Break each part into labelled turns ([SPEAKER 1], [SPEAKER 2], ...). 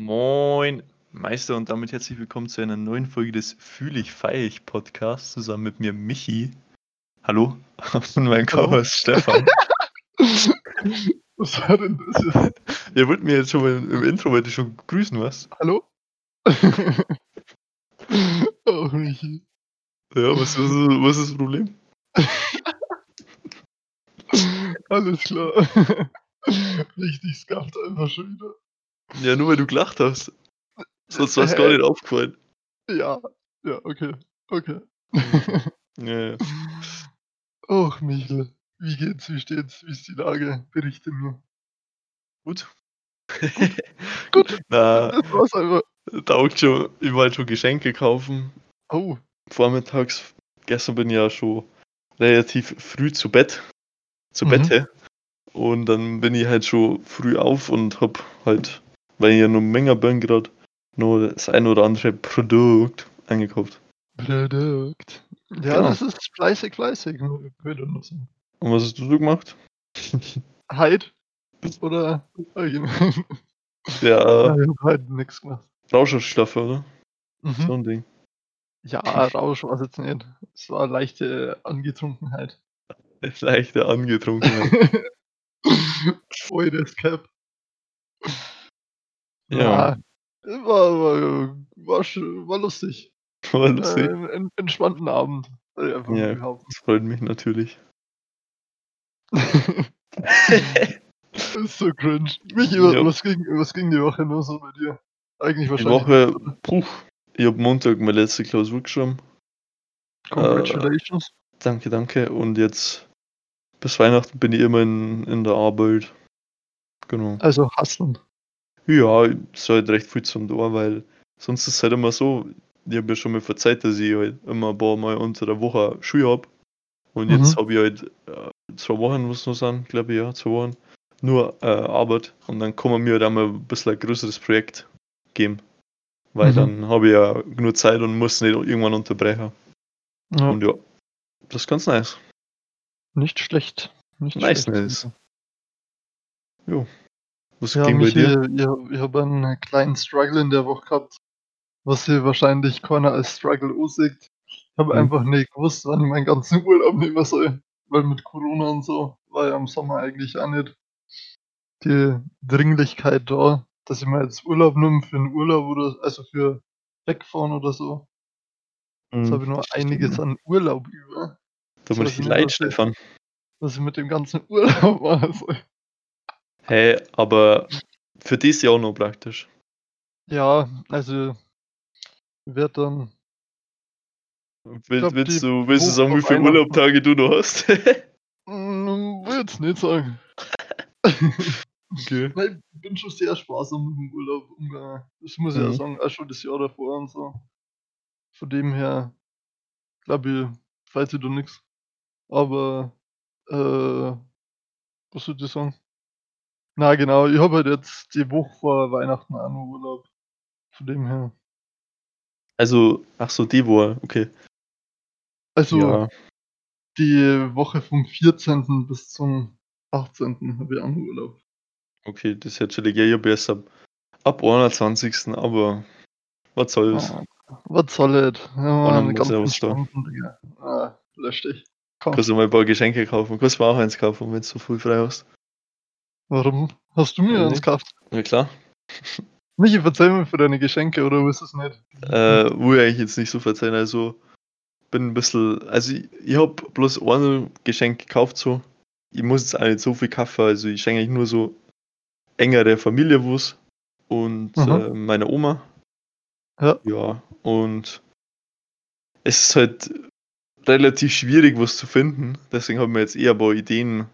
[SPEAKER 1] Moin, Meister und damit herzlich willkommen zu einer neuen Folge des Fühl ich, feier ich Podcasts zusammen mit mir Michi. Hallo und mein
[SPEAKER 2] Hallo.
[SPEAKER 1] Co-Host Stefan.
[SPEAKER 2] Was war denn das jetzt?
[SPEAKER 1] Ihr wollt mir jetzt schon mal im Intro wollte ich schon grüßen, was?
[SPEAKER 2] Hallo? oh, Michi.
[SPEAKER 1] Ja, was, was, ist, was ist das Problem?
[SPEAKER 2] Alles klar. Richtig scuffed einfach schon wieder.
[SPEAKER 1] Ja, nur weil du gelacht hast. Sonst war es gar nicht aufgefallen.
[SPEAKER 2] Ja, ja, okay. Okay.
[SPEAKER 1] Ja, ja.
[SPEAKER 2] Och, Michel. Wie geht's? Wie steht's? Wie ist die Lage? Berichte mir.
[SPEAKER 1] Gut.
[SPEAKER 2] Gut.
[SPEAKER 1] Na,
[SPEAKER 2] Das war's einfach.
[SPEAKER 1] taugt schon. Ich wollte schon Geschenke kaufen.
[SPEAKER 2] Oh.
[SPEAKER 1] Vormittags. Gestern bin ich ja schon relativ früh zu Bett. Zu
[SPEAKER 2] Mhm.
[SPEAKER 1] Bette. Und dann bin ich halt schon früh auf und hab halt, weil ich ja nur Menge bin gerade, nur das ein oder andere Produkt eingekauft.
[SPEAKER 2] Produkt. Ja,
[SPEAKER 1] Genau.
[SPEAKER 2] das ist fleißig, fleißig. Würde nur sagen.
[SPEAKER 1] Und was hast du so gemacht?
[SPEAKER 2] Heid? Oder allgemein? Ja,
[SPEAKER 1] äh,
[SPEAKER 2] ich hab heute nichts gemacht.
[SPEAKER 1] Rauschstoffe, oder? So
[SPEAKER 2] Mhm.
[SPEAKER 1] ein Ding.
[SPEAKER 2] Ja, Rausch war es jetzt nicht. Es war leichte Angetrunkenheit.
[SPEAKER 1] Leichte Angetrunkenheit.
[SPEAKER 2] Voll das Cap.
[SPEAKER 1] Ja.
[SPEAKER 2] War, war, war, war lustig.
[SPEAKER 1] War
[SPEAKER 2] Äh,
[SPEAKER 1] lustig.
[SPEAKER 2] einen, einen entspannten Abend.
[SPEAKER 1] Ja. Das freut mich natürlich.
[SPEAKER 2] das ist so cringe. Michi, wa-
[SPEAKER 1] Ja.
[SPEAKER 2] was, ging, was ging die Woche nur so bei dir? Eigentlich
[SPEAKER 1] Die
[SPEAKER 2] wahrscheinlich.
[SPEAKER 1] Woche,
[SPEAKER 2] nichts, oder?
[SPEAKER 1] puh, ich hab Montag meine letzte Klausur geschrieben.
[SPEAKER 2] Congratulations.
[SPEAKER 1] Danke, danke. Und jetzt bis Weihnachten bin ich immer in, in der Arbeit. Genau.
[SPEAKER 2] Also Hasseln.
[SPEAKER 1] Ja, ist halt recht viel zum Tor, weil sonst ist es halt immer so, ich habe ja schon mal verzeiht, dass ich halt immer ein paar Mal unter der Woche Schule habe. Und jetzt
[SPEAKER 2] Mhm.
[SPEAKER 1] habe ich halt äh, zwei Wochen, muss noch sein, glaube ich, ja, zwei Wochen, nur äh, Arbeit. Und dann kann man mir halt einmal ein bisschen ein größeres Projekt geben. Weil
[SPEAKER 2] Mhm.
[SPEAKER 1] dann habe ich ja genug Zeit und muss nicht irgendwann unterbrechen.
[SPEAKER 2] Ja,
[SPEAKER 1] Und ja, das ist ganz nice.
[SPEAKER 2] nicht schlecht. Nicht
[SPEAKER 1] Nice,
[SPEAKER 2] schlecht.
[SPEAKER 1] nice. Jo. Was
[SPEAKER 2] Ja,
[SPEAKER 1] ging bei
[SPEAKER 2] Michi,
[SPEAKER 1] dir?
[SPEAKER 2] ich, ich habe einen kleinen Struggle in der Woche gehabt, was hier wahrscheinlich keiner als Struggle aussieht. Ich habe
[SPEAKER 1] Hm.
[SPEAKER 2] einfach nicht gewusst, wann ich meinen ganzen Urlaub nehmen soll. Weil mit Corona und so war ja im Sommer eigentlich auch nicht die Dringlichkeit da, dass ich mir jetzt Urlaub nehme für einen Urlaub oder also für wegfahren oder so. Jetzt habe ich noch einiges an Urlaub über,
[SPEAKER 1] Da muss ich leid, Stefan.
[SPEAKER 2] was ich mit dem ganzen Urlaub mache. soll.
[SPEAKER 1] Hey, aber für dieses Jahr noch praktisch.
[SPEAKER 2] Ja, also ich werde dann
[SPEAKER 1] Will,
[SPEAKER 2] glaub,
[SPEAKER 1] willst du, willst du sagen, wie viele. Urlaubtage du noch hast?
[SPEAKER 2] Mm, will jetzt nicht sagen.
[SPEAKER 1] okay.
[SPEAKER 2] Weil ich bin schon sehr sparsam mit dem Urlaub umgegangen. Das muss ich ja
[SPEAKER 1] Mhm.
[SPEAKER 2] sagen, auch schon das Jahr davor und so. Von dem her, glaube ich, fällt sich da nichts. Aber, äh, was soll ich sagen? Na genau, ich habe halt jetzt die Woche vor Weihnachten auch noch Urlaub. Von dem her.
[SPEAKER 1] Also, ach so, die Woche, okay.
[SPEAKER 2] Also
[SPEAKER 1] ja,
[SPEAKER 2] die Woche vom 14. bis zum 18. habe ich auch noch Urlaub.
[SPEAKER 1] okay, das ist jetzt schon legal. Ich hab erst ab, ab 21. Aber was soll's?
[SPEAKER 2] Ah, was soll das? Ja, man,
[SPEAKER 1] muss
[SPEAKER 2] ganz
[SPEAKER 1] er was da.
[SPEAKER 2] Ah, lösch dich. Komm.
[SPEAKER 1] Kannst du mal ein paar Geschenke kaufen? Kannst du mir auch eins kaufen, wenn du so viel frei hast?
[SPEAKER 2] Warum? Hast du mir
[SPEAKER 1] Weiß
[SPEAKER 2] eins gekauft?
[SPEAKER 1] Ja, klar.
[SPEAKER 2] Michi, verzeih mir für deine Geschenke, oder willst du es nicht?
[SPEAKER 1] Äh, wo ich eigentlich jetzt nicht so verzeihen. Also, bin ein bisschen. Also, ich, ich hab bloß ein Geschenk gekauft, so. Ich muss jetzt auch nicht so viel kaufen. Also, ich schenke eigentlich nur so engere Familie was und äh, meiner Oma.
[SPEAKER 2] Ja.
[SPEAKER 1] Ja, und es ist halt relativ schwierig, was zu finden. Deswegen haben wir jetzt eher ein paar Ideen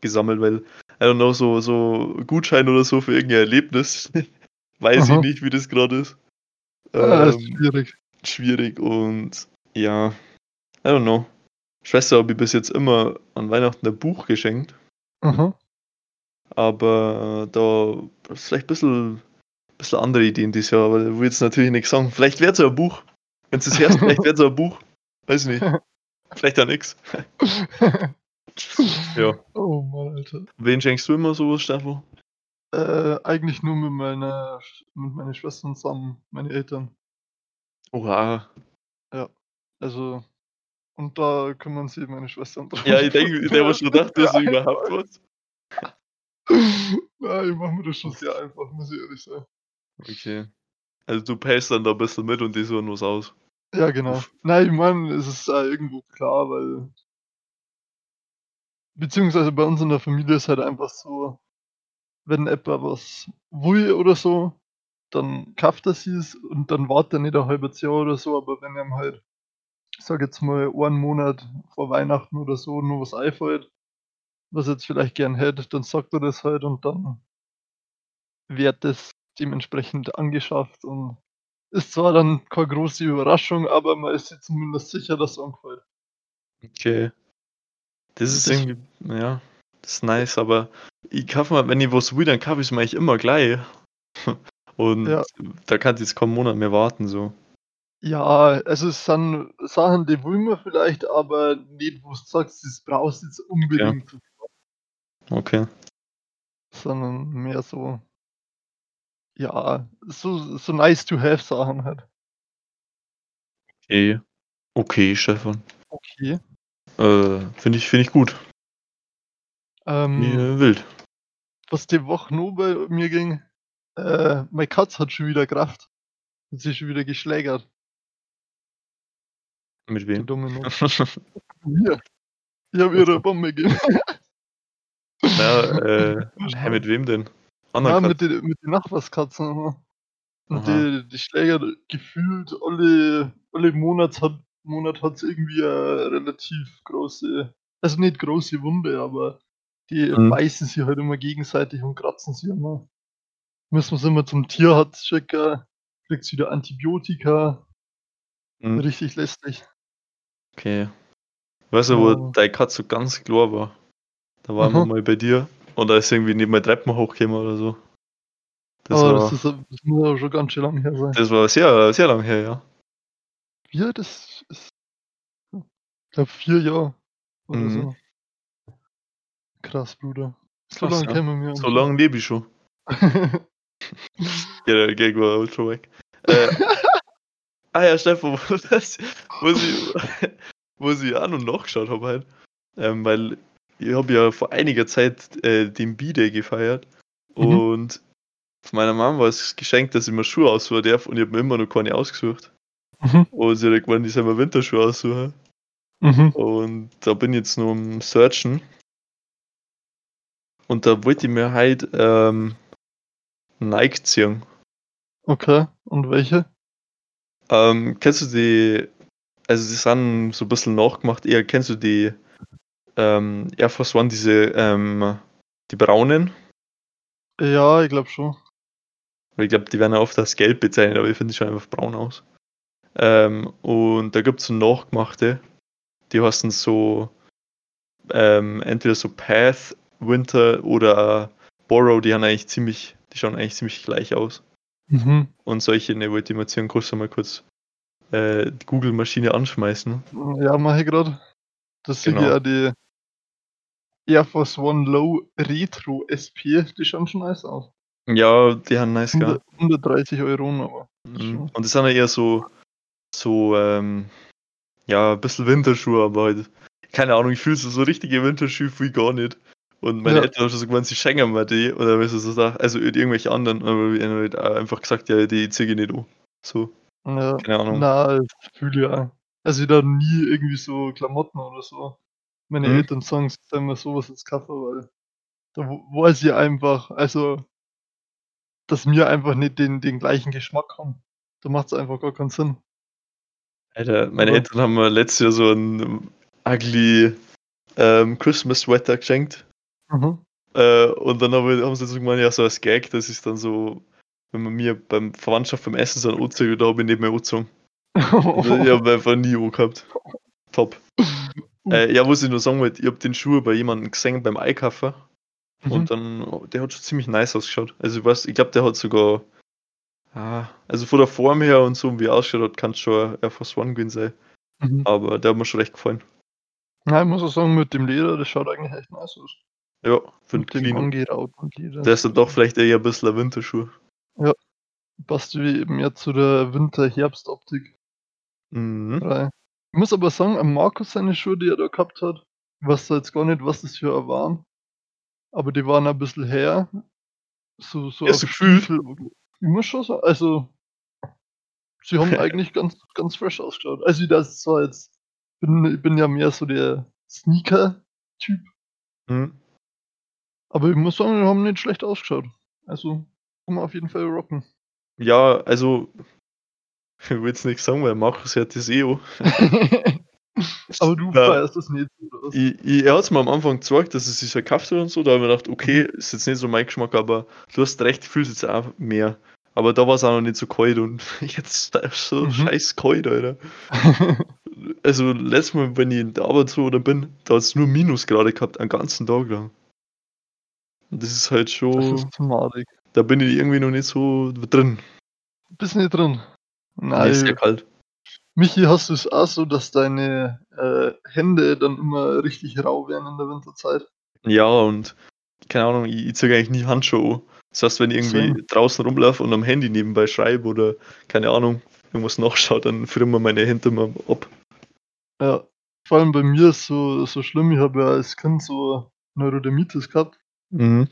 [SPEAKER 1] gesammelt, weil, I don't know, so, so Gutschein oder so für irgendein Erlebnis. Weiß
[SPEAKER 2] Aha.
[SPEAKER 1] ich nicht, wie das gerade ist.
[SPEAKER 2] Ah, ist
[SPEAKER 1] Ähm,
[SPEAKER 2] schwierig.
[SPEAKER 1] schwierig und ja, I don't know. Schwester habe ich bis jetzt immer an Weihnachten ein Buch geschenkt,
[SPEAKER 2] Aha.
[SPEAKER 1] aber da ist vielleicht ein bisschen, bisschen andere Ideen dieses Jahr, aber ich will jetzt natürlich nichts sagen. Vielleicht wird es ein Buch. Wenn es hörst, vielleicht wird es ein Buch. Weiß nicht. Vielleicht auch nix. Ja.
[SPEAKER 2] Oh Mann, Alter.
[SPEAKER 1] Wen schenkst du immer sowas, Stefan?
[SPEAKER 2] Äh, eigentlich nur mit meiner mit meinen Schwestern zusammen, meine Eltern.
[SPEAKER 1] Oha.
[SPEAKER 2] Ja, also und da kümmern sich meine Schwestern drum.
[SPEAKER 1] Ja, ich denke, ich habe schon gedacht, dass du überhaupt was.
[SPEAKER 2] Ja, ich mache mir das schon sehr einfach, muss ich ehrlich sagen.
[SPEAKER 1] Okay. Also du payst dann da 'n bisschen mit und die suchen was aus.
[SPEAKER 2] Ja, genau. Nein, ich meine, es ist ja irgendwo klar, weil beziehungsweise bei uns in der Familie ist halt einfach so, wenn jemand was will oder so, dann kauft er sich's und dann wartet er nicht ein halbes Jahr oder so, aber wenn ihm halt, ich sage jetzt mal, einen Monat vor Weihnachten oder so noch was einfällt, was er jetzt vielleicht gern hätte, dann sagt er das halt und dann wird das dementsprechend angeschafft und ist zwar dann keine große Überraschung, aber man ist sich zumindest sicher, dass es angefällt.
[SPEAKER 1] Okay. Das ist irgendwie ja, das ist nice, aber ich kaufe mir wenn ich was will, dann kaufe ich's mir eigentlich immer gleich. Und
[SPEAKER 2] Ja.
[SPEAKER 1] da kann ich jetzt keinen Monat mehr warten so.
[SPEAKER 2] Ja, also es sind Sachen, die will man vielleicht, aber nicht, wo du sagst, das brauchst du jetzt unbedingt,
[SPEAKER 1] Okay.
[SPEAKER 2] sondern mehr so ja, so so nice to have Sachen halt.
[SPEAKER 1] Okay. Okay, Stefan.
[SPEAKER 2] Okay.
[SPEAKER 1] Äh, finde ich finde ich gut.
[SPEAKER 2] Ähm,
[SPEAKER 1] Mir wild.
[SPEAKER 2] was die Woche noch bei mir ging, äh, meine Katze hat schon wieder Kraft. Hat sich schon wieder geschlägert,
[SPEAKER 1] Mit
[SPEAKER 2] die
[SPEAKER 1] wem?
[SPEAKER 2] Domino. Mir. Ich habe ihr
[SPEAKER 1] Ach so.
[SPEAKER 2] eine Bombe gegeben.
[SPEAKER 1] Ja, äh, hä, mit wem denn?
[SPEAKER 2] Ja,
[SPEAKER 1] Anderen
[SPEAKER 2] mit den mit den Nachbarskatzen. Und
[SPEAKER 1] Aha.
[SPEAKER 2] die die schlägert gefühlt alle alle Monat hat Monat hat's irgendwie 'ne relativ große also nicht große Wunde, aber die
[SPEAKER 1] Mhm.
[SPEAKER 2] beißen sich halt immer gegenseitig und kratzen sich immer. Müssen wir sie immer zum Tierarzt schicken, kriegt sie wieder Antibiotika.
[SPEAKER 1] Mhm.
[SPEAKER 2] Richtig lästig.
[SPEAKER 1] Okay. Weißt du, wo
[SPEAKER 2] Ja.
[SPEAKER 1] deine Katze so ganz klar war? Da waren wir
[SPEAKER 2] Aha.
[SPEAKER 1] mal bei dir und da ist irgendwie nicht mehr Treppen hochgekommen oder so. Das
[SPEAKER 2] Aber
[SPEAKER 1] war
[SPEAKER 2] das ist das muss aber schon ganz schön lang her sein.
[SPEAKER 1] das war sehr sehr lang her, ja.
[SPEAKER 2] Ja, das ist ich glaube 4 Jahre oder
[SPEAKER 1] Mhm.
[SPEAKER 2] so. Krass, Bruder. So
[SPEAKER 1] Krass,
[SPEAKER 2] lange
[SPEAKER 1] ja.
[SPEAKER 2] kennen wir uns
[SPEAKER 1] So lange lebe ich schon. Ja, der Gag war ultra wack. Äh, ah ja, Stefan, wo das wo ich wo ich auch noch nachgeschaut habe halt, ähm, weil ich habe ja vor einiger Zeit, äh, den B-Day gefeiert
[SPEAKER 2] Mhm.
[SPEAKER 1] und von meiner Mama war es geschenkt, dass ich mir Schuhe aussuchen darf und ich habe mir immer noch keine ausgesucht.
[SPEAKER 2] Mhm.
[SPEAKER 1] Und sie hat gemeint, ich soll mir Winterschuhe aussuchen.
[SPEAKER 2] Mhm.
[SPEAKER 1] Und da bin ich jetzt nur am Searchen. Und da wollte ich mir halt ähm, Nike ziehen.
[SPEAKER 2] Okay, und welche?
[SPEAKER 1] Ähm, kennst du die, also die sind so ein bisschen nachgemacht, eher kennst du die ähm, Air Force One, diese, ähm, die braunen?
[SPEAKER 2] Ja, ich glaube schon.
[SPEAKER 1] Ich glaube, die werden ja oft als gelb bezeichnet, aber ich finde die schauen einfach braun aus. Ähm, und da gibt es so nachgemachte, die heißen so, ähm, entweder so Path, Winter oder Borrow, die haben eigentlich ziemlich, die schauen eigentlich ziemlich gleich aus.
[SPEAKER 2] Mhm.
[SPEAKER 1] Und solche ne, wollte ich mal ziehen, kannst du mal kurz äh, die Google-Maschine anschmeißen.
[SPEAKER 2] Ja, mache ich grad. Das sind
[SPEAKER 1] Genau.
[SPEAKER 2] ja die Air Force One Low Retro SP, die schauen schon nice aus.
[SPEAKER 1] Ja, die haben nice?
[SPEAKER 2] 100 130 €, aber
[SPEAKER 1] Mhm. Und das sind ja eher so, so, ähm, ja, ein bisschen Winterschuhe, aber halt, keine Ahnung, ich fühle so, richtige Winterschuhe ich gar nicht. Und meine
[SPEAKER 2] Ja.
[SPEAKER 1] Eltern haben schon so gemeint, sie schenken mir die, oder weißt du, so also irgendwelche anderen, aber ich hab halt einfach gesagt, ja, die zieh ich nicht an. So,
[SPEAKER 2] Ja,
[SPEAKER 1] keine Ahnung.
[SPEAKER 2] na, fühle ich auch. Also ich da nie irgendwie so Klamotten oder so. Meine
[SPEAKER 1] Mhm.
[SPEAKER 2] Eltern sagen, sie sollen mir so was jetzt kaufen, weil da weiß ich einfach also dass wir einfach nicht den den gleichen Geschmack haben. Da macht's einfach gar keinen Sinn.
[SPEAKER 1] Alter, meine
[SPEAKER 2] Aber
[SPEAKER 1] Eltern haben mir letztes Jahr so 'n ugly, ähm, Christmas Sweater geschenkt.
[SPEAKER 2] Mhm.
[SPEAKER 1] Äh, und dann habe ich haben sie so gemeint, ja, so als Gag, das ist dann so, wenn man mir beim Verwandtschaft beim Essen so 'n anzieht, da habe ich nicht mehr angezogen. Ich habe einfach nie angehabt. Top. Äh, ja, was ich nur sagen wollte, ich habe den Schuh bei jemandem gesehen beim Einkaufen
[SPEAKER 2] Mhm.
[SPEAKER 1] und dann der hat schon ziemlich nice ausgeschaut. Also, ich weiß ich glaube, der hat sogar ah, also von der Form her und so, wie er ausschaut hat, kann's schon ein Air Force One gewesen sein.
[SPEAKER 2] Mhm.
[SPEAKER 1] Aber der hat mir schon recht gefallen.
[SPEAKER 2] Ja, ich muss auch sagen, mit dem Leder, das schaut eigentlich echt nice aus.
[SPEAKER 1] Ja, für 'n
[SPEAKER 2] Mit dem
[SPEAKER 1] Clean
[SPEAKER 2] angeraut und jeder
[SPEAKER 1] Der ist dann doch vielleicht eher 'n bisschen 'n Winterschuh.
[SPEAKER 2] Ja. Passt wie mehr zu der Winter-Herbst-Optik.
[SPEAKER 1] Mhm.
[SPEAKER 2] Ich muss aber sagen, am Markus seine Schuhe, die er da gehabt hat, ich weiß da jetzt gar nicht, was das für a waren, aber die waren ein bisschen her. So so auf
[SPEAKER 1] gefühlt?
[SPEAKER 2] Stiefel ich muss schon sa also sie haben eigentlich ganz ganz fresh ausgeschaut. Also, das zwar jetzt bin ich bin ja mehr so der Sneaker-Typ.
[SPEAKER 1] Mhm.
[SPEAKER 2] Aber ich muss sagen, die haben nicht schlecht ausgeschaut. Also, kann man auf jeden Fall rocken.
[SPEAKER 1] Ja, also ich will jetzt nix sagen, weil Markus hat das eh an.
[SPEAKER 2] Aber du
[SPEAKER 1] Ja.
[SPEAKER 2] feierst das nicht, oder was?
[SPEAKER 1] I i er hat's mir am Anfang gesagt, dass er sich so gekauft hat und so, da habe ich mir gedacht: „Okay,
[SPEAKER 2] Mhm.
[SPEAKER 1] ist jetzt nicht so mein Geschmack“, aber du hast recht, ich fühle es jetzt auch mehr. Aber da war's auch noch nicht so kalt und jetzt ist so
[SPEAKER 2] Mhm.
[SPEAKER 1] scheiß kalt, Alter. Also, letztes Mal, wenn ich in der Arbeit so oder bin, da hat's nur Minusgrade gehabt, einen ganzen Tag lang. Und das ist halt
[SPEAKER 2] Das
[SPEAKER 1] schon
[SPEAKER 2] ist zu madig.
[SPEAKER 1] da bin ich irgendwie noch nicht so drin.
[SPEAKER 2] Bist nicht drin?
[SPEAKER 1] Ne, ist sehr
[SPEAKER 2] Nein.
[SPEAKER 1] kalt.
[SPEAKER 2] Michi, hast du's auch so, dass deine, äh, Hände dann immer richtig rau werden in der Winterzeit?
[SPEAKER 1] Ja, und keine Ahnung, ich ich ziehe eigentlich nie Handschuhe an. Das heißt, wenn ich irgendwie
[SPEAKER 2] Same.
[SPEAKER 1] draußen rumlaufe und am Handy nebenbei schreibe oder, keine Ahnung, irgendwas nachschaue, dann frieren mir meine Hände immer ab.
[SPEAKER 2] Ja. Vor allem bei mir ist so so schlimm, ich habe ja als Kind so Neurodermitis gehabt.
[SPEAKER 1] Mhm.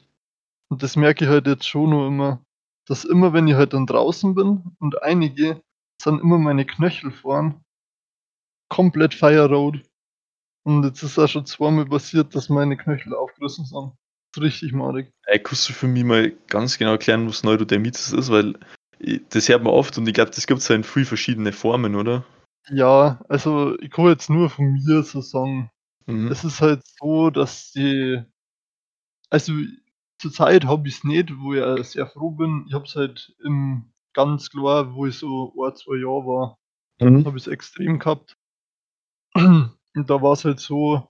[SPEAKER 2] Und das merke ich halt jetzt schon noch immer, dass immer, wenn ich halt dann draußen bin und einige sind immer meine Knöchel vorn komplett feuerrot. Und jetzt ist auch schon zweimal passiert, dass meine Knöchel aufgerissen sind. Ist richtig madig.
[SPEAKER 1] Ey, kannst du für mich mal ganz genau erklären, was Neurodermitis ist? Weil das hört man oft und ich glaube, das gibt's ja in viel verschiedene Formen, oder?
[SPEAKER 2] Ja, also ich kann jetzt nur von mir so sagen.
[SPEAKER 1] Mhm.
[SPEAKER 2] Es ist halt so, dass die also zurzeit habe ich's nicht, wo ich sehr froh bin. Ich habe es halt im ganz klar, wo ich so 1, 2 Jahre war,
[SPEAKER 1] Mhm.
[SPEAKER 2] habe ich's extrem gehabt. Und da war's halt so,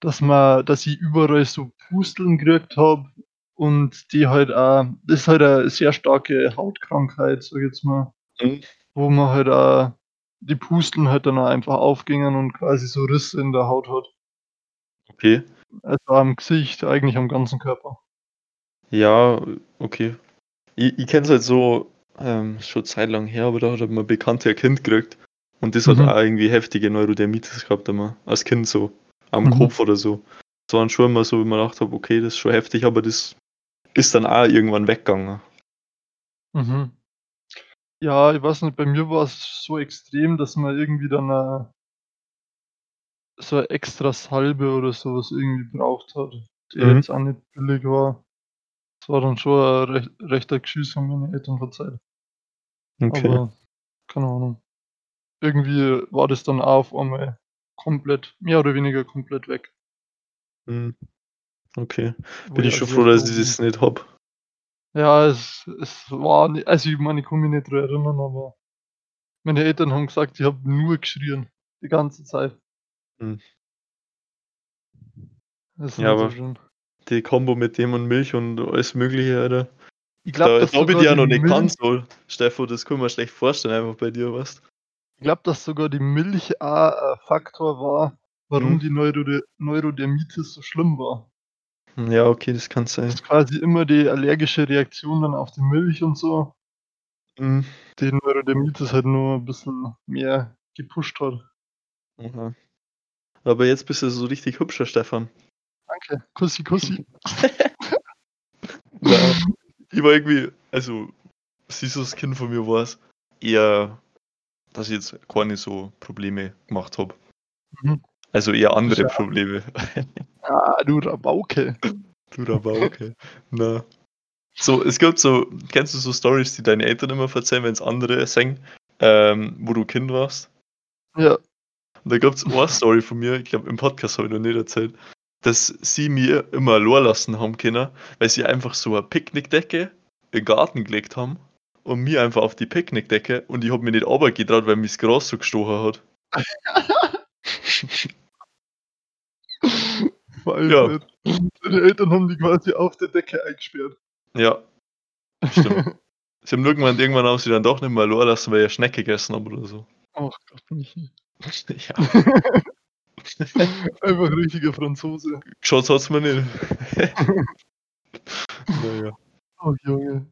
[SPEAKER 2] dass man dass ich überall so Pusteln gekriegt habe und die halt auch das ist halt a sehr starke Hautkrankheit, sage ich jetzt mal,
[SPEAKER 1] Mhm.
[SPEAKER 2] wo man halt auch die Pusteln halt dann auch einfach aufgingen und quasi so Risse in der Haut hat.
[SPEAKER 1] Okay.
[SPEAKER 2] Also am Gesicht, eigentlich am ganzen Körper.
[SPEAKER 1] Ja, okay. Ich ich kenne es halt so, ähm, schon Zeit lang her, aber da hat mein Bekannter ein Kind gekriegt und das hat
[SPEAKER 2] Mhm.
[SPEAKER 1] auch irgendwie heftige Neurodermitis gehabt immer als Kind so am
[SPEAKER 2] Mhm.
[SPEAKER 1] Kopf oder so. Das war dann schon immer so, wie man gedacht habe: „Okay, das ist schon heftig“, aber das ist dann auch irgendwann weggegangen.
[SPEAKER 2] Mhm. Ja, ich weiß nicht, bei mir war's so extrem, dass man irgendwie dann a so a extra Salbe oder so was irgendwie braucht hat, die
[SPEAKER 1] Mhm.
[SPEAKER 2] jetzt auch nicht billig war. Das war dann schon a recht rechter Geschiss von meinen Eltern verzeiht.
[SPEAKER 1] Okay.
[SPEAKER 2] Aber keine Ahnung. Irgendwie war das dann auf einmal komplett mehr oder weniger komplett weg.
[SPEAKER 1] Mhm. Okay.
[SPEAKER 2] Wo
[SPEAKER 1] Bin ich
[SPEAKER 2] auch
[SPEAKER 1] schon
[SPEAKER 2] sehr
[SPEAKER 1] froh, dass ich das nicht habe.
[SPEAKER 2] Ja, es es war ni also ich meine, ich kann mich nicht dran erinnern, aber meine Eltern haben gesagt, ich habe nur geschrien, die ganze Zeit.
[SPEAKER 1] Mhm.
[SPEAKER 2] Das ist
[SPEAKER 1] Ja,
[SPEAKER 2] nicht so
[SPEAKER 1] aber
[SPEAKER 2] schön.
[SPEAKER 1] die Kombo mit dem und Milch und alles Mögliche, Alter.
[SPEAKER 2] Ich glaube,
[SPEAKER 1] Da
[SPEAKER 2] dass
[SPEAKER 1] da habe ich auch
[SPEAKER 2] die
[SPEAKER 1] noch nicht so, Steffo, das kann mir schlecht vorstellen einfach bei dir, weißt
[SPEAKER 2] ich glaube, dass sogar die Milch auch a Faktor war, warum
[SPEAKER 1] Mhm.
[SPEAKER 2] die Neurode Neurodermitis so schlimm war.
[SPEAKER 1] Ja, okay, das kann sein.
[SPEAKER 2] Dass quasi immer die allergische Reaktion dann auf die Milch und so
[SPEAKER 1] Mhm.
[SPEAKER 2] die Neurodermitis halt nur 'n bisschen mehr gepusht hat.
[SPEAKER 1] Aha. Aber jetzt bist du so richtig hübscher, Stefan.
[SPEAKER 2] Danke. Kussi, Kussi.
[SPEAKER 1] Ja. Ich war irgendwie also, süßes Kind von mir war's eher, dass ich jetzt keine so Probleme gemacht habe.
[SPEAKER 2] Mhm.
[SPEAKER 1] Also eher andere
[SPEAKER 2] Ja.
[SPEAKER 1] Probleme.
[SPEAKER 2] Ah, du Rabauke.
[SPEAKER 1] Du Rabauke. Na. So, es gibt so kennst du so Storys, die deine Eltern immer erzählen, wenn's andere sagen, ähm, wo du Kind warst?
[SPEAKER 2] Ja.
[SPEAKER 1] Und da gibt's eine Story von mir, ich glaube, im Podcast habe ich noch nicht erzählt, dass sie mir immer allein lassen haben können, weil sie einfach so eine Picknickdecke in 'n Garten gelegt haben und mich einfach auf die Picknickdecke und ich habe mich nicht runtergetraut, weil mich das Gras so gestochen hat. Ja.
[SPEAKER 2] Deine Eltern haben dich quasi auf der Decke eingesperrt.
[SPEAKER 1] Ja. Stimmt. Sie haben gemeint, irgendwann haben sie dann doch nicht mehr allein lassen, weil ich 'ne Schnecke gegessen habe oder so.
[SPEAKER 2] Ach Gott, Michi.
[SPEAKER 1] Ja.
[SPEAKER 2] Einfach richtiger Franzose.
[SPEAKER 1] Geschaut hat's mir nicht. naja.
[SPEAKER 2] Oh Junge.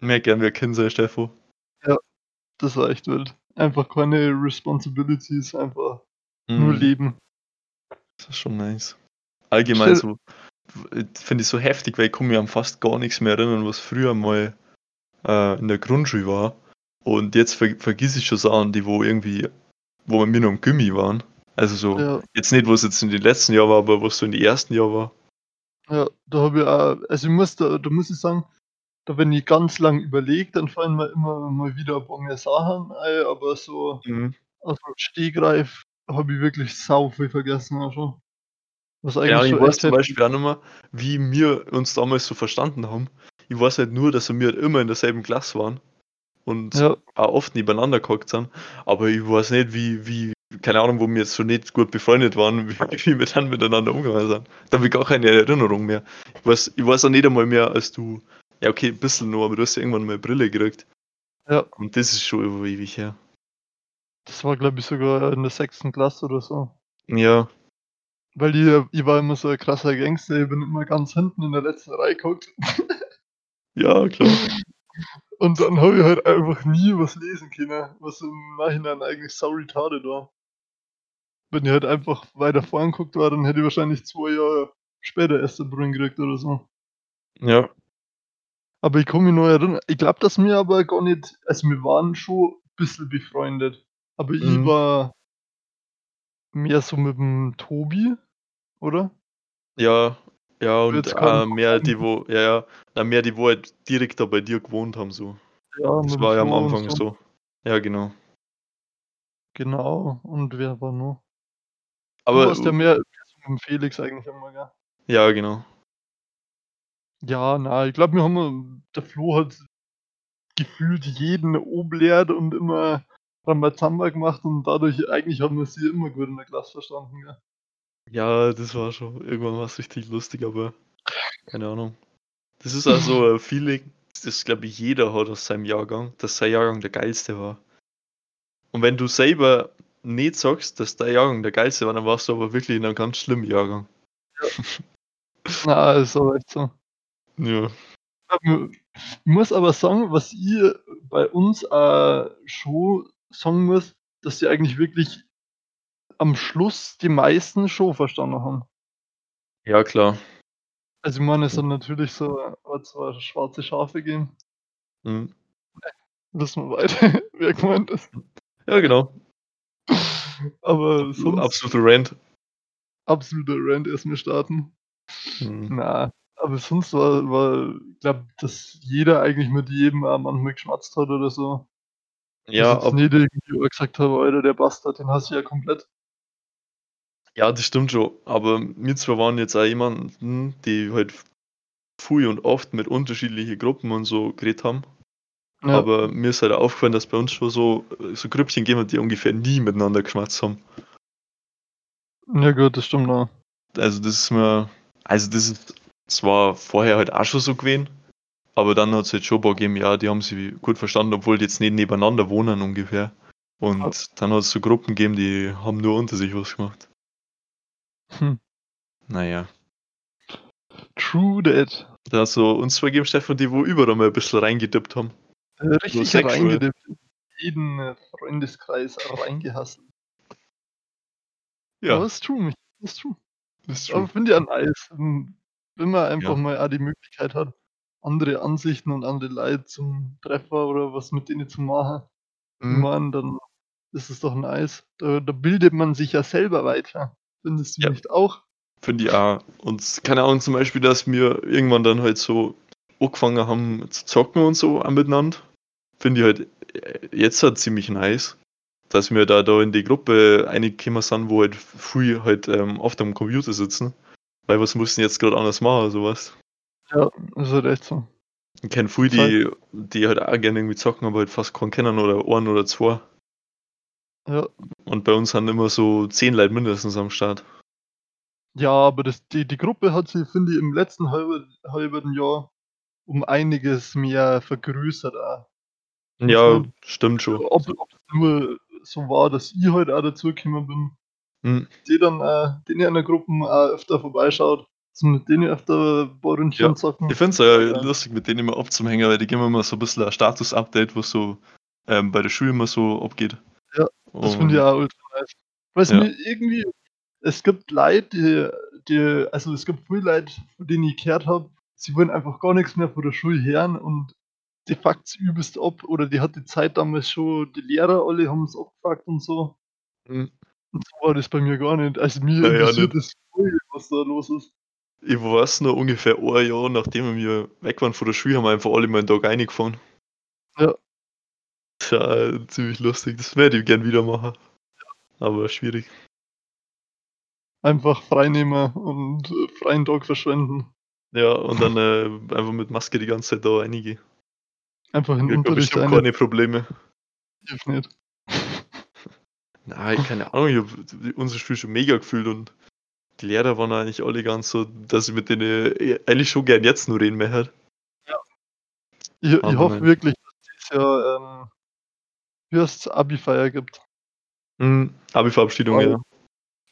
[SPEAKER 1] Mehr gern wir kennen sein, Steffo.
[SPEAKER 2] Das war echt wild. Einfach keine Responsibilities, einfach nur
[SPEAKER 1] Mhm.
[SPEAKER 2] leben.
[SPEAKER 1] Das ist schon nice. Allgemein
[SPEAKER 2] Stell-
[SPEAKER 1] so, finde ich so heftig, weil ich kann mich an fast gar nichts mehr erinnern, was früher mal äh, in der Grundschule war. Und jetzt ver vergiss ich schon Sachen, die wo irgendwie, wo wir noch im Gummi waren. Also so,
[SPEAKER 2] Ja,
[SPEAKER 1] jetzt nicht, was jetzt in den letzten Jahren war, aber was so in den ersten Jahren war.
[SPEAKER 2] ja, da habe ich auch, also ich muss da, da muss ich sagen, da wenn ich ganz lang überlege, dann fallen mir immer mal wieder ein paar mehr Sachen ein, aber so
[SPEAKER 1] Mhm.
[SPEAKER 2] aus dem Stegreif habe ich wirklich sau viel vergessen auch schon. Was eigentlich
[SPEAKER 1] Ja, ich weiß zum Beispiel auch mehr, wie wir uns damals so verstanden haben. Ich weiß halt nur, dass wir halt immer in derselben Klasse waren und
[SPEAKER 2] Ja,
[SPEAKER 1] auch oft nebeneinander gehockt sind. Aber ich weiß nicht, wie, wie, keine Ahnung, wo wir jetzt so nicht gut befreundet waren, wie, wie wir dann miteinander umgegangen sind. Da habe ich gar keine Erinnerung mehr. Ich weiß, ich weiß auch nicht einmal mehr, als du, ja okay, ein bisschen nur, aber du hast ja irgendwann mal eine Brille gekriegt.
[SPEAKER 2] ja,
[SPEAKER 1] Und das ist schon über ewig her.
[SPEAKER 2] das war glaube ich sogar in der sechsten Klasse oder so.
[SPEAKER 1] Ja,
[SPEAKER 2] Weil ich, ich war immer so ein krasser Gangster, ich bin immer ganz hinten in der letzten Reihe geguckt.
[SPEAKER 1] ja, klar.
[SPEAKER 2] Und dann habe ich halt einfach nie was lesen können, was im Nachhinein eigentlich sau retarded war. Wenn ich halt einfach weiter vorn geguckt war, dann hätte ich wahrscheinlich zwei Jahre später erst Brille gekriegt oder so.
[SPEAKER 1] Ja,
[SPEAKER 2] Aber ich kann mich noch erinnern, ich glaube, dass wir aber gar nicht, also wir waren schon ein bisschen befreundet. Aber ich
[SPEAKER 1] Mhm.
[SPEAKER 2] war mehr so mit dem Tobi, oder?
[SPEAKER 1] ja, ja, und äh, mehr die, wo, ja, ja, na, mehr die, wo halt direkt da bei dir gewohnt haben, so.
[SPEAKER 2] Ja,
[SPEAKER 1] Das war ja am Anfang so. Ja, genau.
[SPEAKER 2] Genau, und wer war noch?
[SPEAKER 1] Aber,
[SPEAKER 2] du warst ja mehr, so mit Felix eigentlich immer, gell?
[SPEAKER 1] ja, genau.
[SPEAKER 2] Ja, na, ich glaube, wir haben, der Flo hat gefühlt jeden oblehrt und immer Rambazamba gemacht und dadurch eigentlich haben wir sie immer gut in der Klasse verstanden, gell?
[SPEAKER 1] Ja, das war schon, irgendwann war es richtig lustig, aber keine Ahnung. Das ist also ein Feeling, das glaube ich jeder hat aus seinem Jahrgang, dass sein Jahrgang der geilste war. Und wenn du selber nicht sagst, dass dein Jahrgang der geilste war, dann warst du aber wirklich in einem ganz schlimmen Jahrgang.
[SPEAKER 2] Na, ist aber echt so.
[SPEAKER 1] Ja.
[SPEAKER 2] Ich muss aber sagen, was ihr bei uns äh, schon sagen muss, dass sie eigentlich wirklich am Schluss die meisten schon verstanden haben.
[SPEAKER 1] Ja, klar.
[SPEAKER 2] Also ich meine, es sind natürlich so zwei schwarze Schafe geben.
[SPEAKER 1] Mhm.
[SPEAKER 2] Wissen wir weiter, wer gemeint ist.
[SPEAKER 1] Ja, genau.
[SPEAKER 2] Aber
[SPEAKER 1] So,
[SPEAKER 2] sonst
[SPEAKER 1] absoluter Rant.
[SPEAKER 2] absoluter Rant erstmal starten.
[SPEAKER 1] Mhm.
[SPEAKER 2] Na, aber sonst war, war ich glaube, dass jeder eigentlich mit jedem auch manchmal geschmatzt hat oder so.
[SPEAKER 1] Ja, ab,
[SPEAKER 2] nicht irgendwie gesagt habe, Alter, der Bastard, den hast du ja komplett.
[SPEAKER 1] ja, das stimmt schon. Aber wir zwei waren jetzt auch jemanden, die halt früh und oft mit unterschiedlichen Gruppen und so geredet haben.
[SPEAKER 2] Ja,
[SPEAKER 1] Aber mir ist halt aufgefallen, dass bei uns schon so, so Grüppchen gegeben hat, die ungefähr nie miteinander geschmatzt haben.
[SPEAKER 2] ja gut, das stimmt auch.
[SPEAKER 1] Also das ist mir, also das ist zwar vorher halt auch schon so gewesen, aber dann hat es halt schon ein paar gegeben, ja, die haben sich gut verstanden, obwohl die jetzt nicht nebeneinander wohnen ungefähr. Und
[SPEAKER 2] Ja.
[SPEAKER 1] dann hat es so Gruppen gegeben, die haben nur unter sich was gemacht.
[SPEAKER 2] Hm.
[SPEAKER 1] Naja.
[SPEAKER 2] True that.
[SPEAKER 1] Da hat so uns zwei gegeben, Stefan, die wo überall mal ein bisschen reingedippt haben.
[SPEAKER 2] Richtig reingedippt. Jeden äh, Freundeskreis reingehasselt.
[SPEAKER 1] Ja,
[SPEAKER 2] Aber ist true, mich. Ist true.
[SPEAKER 1] das ist
[SPEAKER 2] Aber
[SPEAKER 1] true.
[SPEAKER 2] finde ich ja nice. Wenn man einfach
[SPEAKER 1] Ja.
[SPEAKER 2] mal auch die Möglichkeit hat, andere Ansichten und andere Leute zum Treffer oder was mit denen zu machen,
[SPEAKER 1] Mhm.
[SPEAKER 2] meine, dann ist es doch nice. Da, da bildet man sich ja selber weiter. Findest du
[SPEAKER 1] Ja.
[SPEAKER 2] nicht auch?
[SPEAKER 1] Finde ich auch. Und keine Ahnung, zum Beispiel, dass wir irgendwann dann halt so angefangen haben zu zocken und so miteinander. Finde ich halt äh, jetzt halt ziemlich nice. Dass wir da, da in die Gruppe reingekommen sind, wo halt früh halt ähm, oft am Computer sitzen. Weil was mussten jetzt gerade anders machen, sowas.
[SPEAKER 2] Ja, ist halt echt so.
[SPEAKER 1] Ich kenne früh die, die halt auch gerne irgendwie zocken, aber halt fast keinen kennen oder einen oder zwei.
[SPEAKER 2] Ja,
[SPEAKER 1] Und bei uns sind immer so zehn Leute mindestens am Start.
[SPEAKER 2] ja aber das, die, die Gruppe hat sich, finde ich, im letzten halben, halben Jahr um einiges mehr vergrößert. Auch.
[SPEAKER 1] Ja,
[SPEAKER 2] Mhm.
[SPEAKER 1] stimmt schon.
[SPEAKER 2] Ob, ob es nur so war, dass ich heute auch dazugekommen bin,
[SPEAKER 1] Mhm.
[SPEAKER 2] die dann äh, den in der Gruppe äh, öfter vorbeischaut, zum mit denen öfter ein paar Ründchen
[SPEAKER 1] Ja,
[SPEAKER 2] zocken.
[SPEAKER 1] Ich finde es äh,
[SPEAKER 2] Ja.
[SPEAKER 1] lustig, mit denen immer abzuhängen, weil die geben immer so ein bisschen ein Status-Update, was so ähm, bei der Schule immer so abgeht.
[SPEAKER 2] Ja, Das finde ich auch ultra nice. Weiß
[SPEAKER 1] Ja.
[SPEAKER 2] mir irgendwie, es gibt Leute, die, die, also es gibt viele Leute, von denen ich gehört habe, sie wollen einfach gar nichts mehr von der Schule hören und die fuckt's übelst ab oder die hat die Zeit damals schon, die Lehrer alle haben es abgefuckt und so.
[SPEAKER 1] Mhm.
[SPEAKER 2] Und so war das bei mir gar nicht. Also mir
[SPEAKER 1] Ja, ja,
[SPEAKER 2] interessiert
[SPEAKER 1] nicht.
[SPEAKER 2] das voll, was da los ist.
[SPEAKER 1] Ich weiß noch ungefähr ein Jahr, nachdem wir weg waren von der Schule, haben wir einfach alle mal einen Tag reingefahren.
[SPEAKER 2] Ja.
[SPEAKER 1] Das ist ja äh, ziemlich lustig. Das werde ich gern wieder machen. Aber schwierig.
[SPEAKER 2] Einfach freinehmen und freien Tag verschwenden.
[SPEAKER 1] Ja, und dann äh, einfach mit Maske die ganze Zeit da reingehen.
[SPEAKER 2] Einfach in
[SPEAKER 1] Ich habe
[SPEAKER 2] Unterricht
[SPEAKER 1] bestimmt
[SPEAKER 2] rein.
[SPEAKER 1] keine Probleme.
[SPEAKER 2] Hilft nicht.
[SPEAKER 1] Nein, keine Ahnung, ich habe unsere Schule schon mega gefühlt und die Lehrer waren eigentlich alle ganz so, dass ich mit denen äh, eigentlich schon gern jetzt nur reden möchte.
[SPEAKER 2] Ich, ich
[SPEAKER 1] Aber
[SPEAKER 2] hoffe
[SPEAKER 1] nein.
[SPEAKER 2] wirklich, dass es Jahr ähm, heißt's, Abi-Feier gibt.
[SPEAKER 1] Mhm. Abi-Verabschiedung, ja.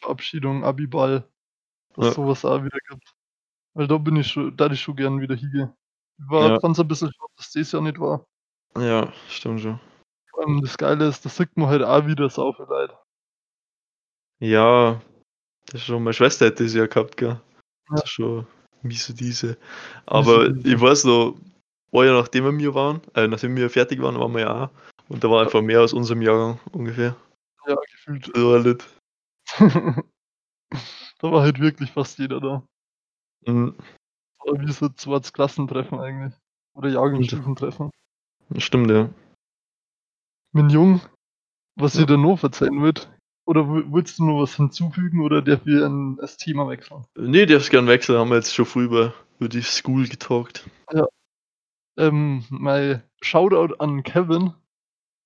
[SPEAKER 2] Verabschiedung, Abi-Ball, dass
[SPEAKER 1] Ja.
[SPEAKER 2] sowas auch wieder gibt. Weil da bin ich schon, da ich schon gern wieder hingehen. Ich war,
[SPEAKER 1] Ja.
[SPEAKER 2] fand's ein bisschen schade, dass das Jahr nicht war.
[SPEAKER 1] Ja, stimmt schon.
[SPEAKER 2] Vor allem das Geile ist, da sieht man halt auch wieder sau viel Leid.
[SPEAKER 1] Ja, das ist schon, meine Schwester hätte das ja gehabt, gell? Das
[SPEAKER 2] Ja.
[SPEAKER 1] ist schon miese diese. Aber
[SPEAKER 2] diese.
[SPEAKER 1] ich weiß noch, ein Jahr nachdem wir mir waren, äh, nachdem wir fertig waren, waren wir ja auch. Und da war einfach mehr aus unserem Jahrgang ungefähr.
[SPEAKER 2] Ja, gefühlt.
[SPEAKER 1] Das war nicht.
[SPEAKER 2] da war halt wirklich fast jeder da.
[SPEAKER 1] Mhm.
[SPEAKER 2] Wie so zweites Klassentreffen eigentlich. Oder Jahrgangsstufentreffen.
[SPEAKER 1] Stimmt, ja.
[SPEAKER 2] Mein Jung, was
[SPEAKER 1] Ja.
[SPEAKER 2] ich da noch erzählen wollt, oder willst du noch was hinzufügen oder darf wir ein, das Thema wechseln?
[SPEAKER 1] Nee, darfst gern wechseln, haben wir jetzt schon früh über, über die School getalkt.
[SPEAKER 2] Ähm, mein Shoutout an Kevin,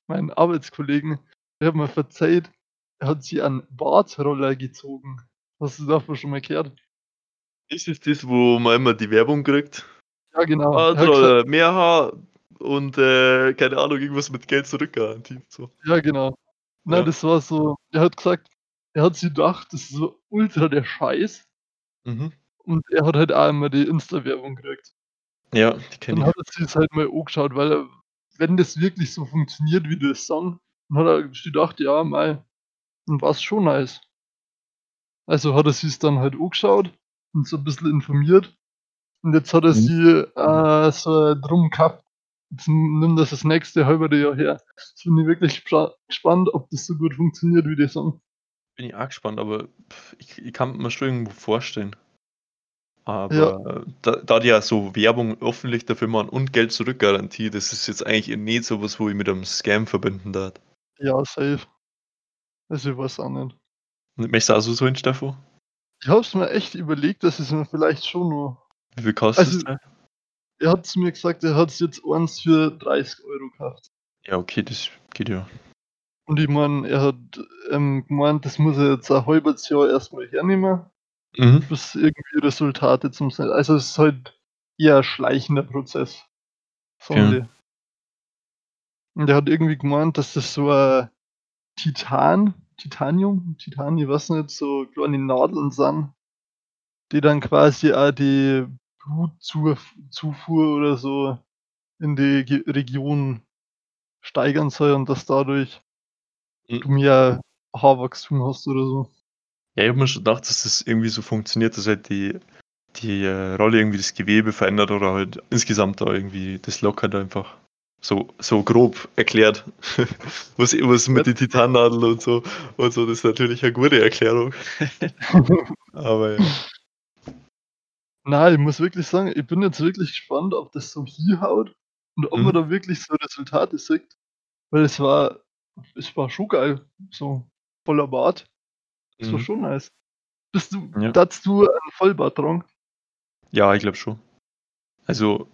[SPEAKER 2] meinen Arbeitskollegen, der hat mir verzeiht, er hat sie an Bartroller gezogen. Hast du davon schon mal gehört?
[SPEAKER 1] Ist es das, wo man immer die Werbung kriegt?
[SPEAKER 2] Ja, genau.
[SPEAKER 1] Ah, oder mehr Haar und äh, keine Ahnung, irgendwas mit Geld zurückgarantiert. So.
[SPEAKER 2] ja, genau. Na,
[SPEAKER 1] Ja.
[SPEAKER 2] das war so, er hat gesagt, er hat sich gedacht, das ist so ultra der Scheiß.
[SPEAKER 1] Mhm.
[SPEAKER 2] Und er hat halt auch immer die Insta-Werbung gekriegt.
[SPEAKER 1] Ja, die kenne
[SPEAKER 2] Dann
[SPEAKER 1] ich.
[SPEAKER 2] hat er sich das halt mal angeschaut, weil er, wenn das wirklich so funktioniert, wie das sagen, dann hat er sich gedacht, ja, mal, dann war es schon nice. Also hat er sich dann halt angeschaut und so ein bisschen informiert. Und jetzt hat er
[SPEAKER 1] Mhm.
[SPEAKER 2] sie äh, so drum gehabt. Jetzt nimmt das das nächste halbe Jahr her. Jetzt bin ich wirklich gespa- gespannt, ob das so gut funktioniert, wie die sagen.
[SPEAKER 1] Bin ich auch gespannt, aber ich, ich kann mir schon irgendwo vorstellen. Aber da, da die ja so Werbung öffentlich dafür machen und Geld zurückgarantie, das ist jetzt eigentlich nicht so was, wo ich mit einem Scam verbinden darf.
[SPEAKER 2] Ja, safe. Also ich weiß auch nicht.
[SPEAKER 1] Möchtest du auch so so hin, Steffo?
[SPEAKER 2] Ich hab's mir echt überlegt, dass es mir vielleicht schon nur.
[SPEAKER 1] Wie viel kostet
[SPEAKER 2] Also-
[SPEAKER 1] es? denn?
[SPEAKER 2] Er hat zu mir gesagt, er hat jetzt eins für 30 Euro gekauft.
[SPEAKER 1] Ja, okay, das geht ja.
[SPEAKER 2] Und ich meine, er hat ähm, gemeint, das muss er jetzt ein halbes Jahr erstmal hernehmen,
[SPEAKER 1] Mhm.
[SPEAKER 2] bis irgendwie Resultate zum sein. Also es ist halt eher ein schleichender Prozess.
[SPEAKER 1] Okay.
[SPEAKER 2] die. Und er hat irgendwie gemeint, dass das so ein Titan, Titanium, Titan, ich weiß nicht, so kleine Nadeln sind, die dann quasi auch die Blutzufuhr oder so in die Ge Region steigern soll und dass dadurch
[SPEAKER 1] Mhm.
[SPEAKER 2] du mehr Haarwachstum hast oder so.
[SPEAKER 1] Ja, ich habe mir schon gedacht, dass das irgendwie so funktioniert, dass halt die, die äh, Rolle irgendwie das Gewebe verändert oder halt insgesamt da irgendwie das lockert einfach. So, so grob erklärt. was, was mit den Titannadeln und so und so, das ist natürlich eine gute Erklärung. Aber ja.
[SPEAKER 2] Nein, ich muss wirklich sagen, ich bin jetzt wirklich gespannt, ob das so hinhaut und ob man
[SPEAKER 1] Mhm.
[SPEAKER 2] da wirklich so Resultate sieht. Weil es war, es war schon geil. So voller Bart. Das war
[SPEAKER 1] Mhm.
[SPEAKER 2] schon nice. Bist du,
[SPEAKER 1] Ja.
[SPEAKER 2] du einen Vollbart tragen?
[SPEAKER 1] ja, ich glaube schon. Also,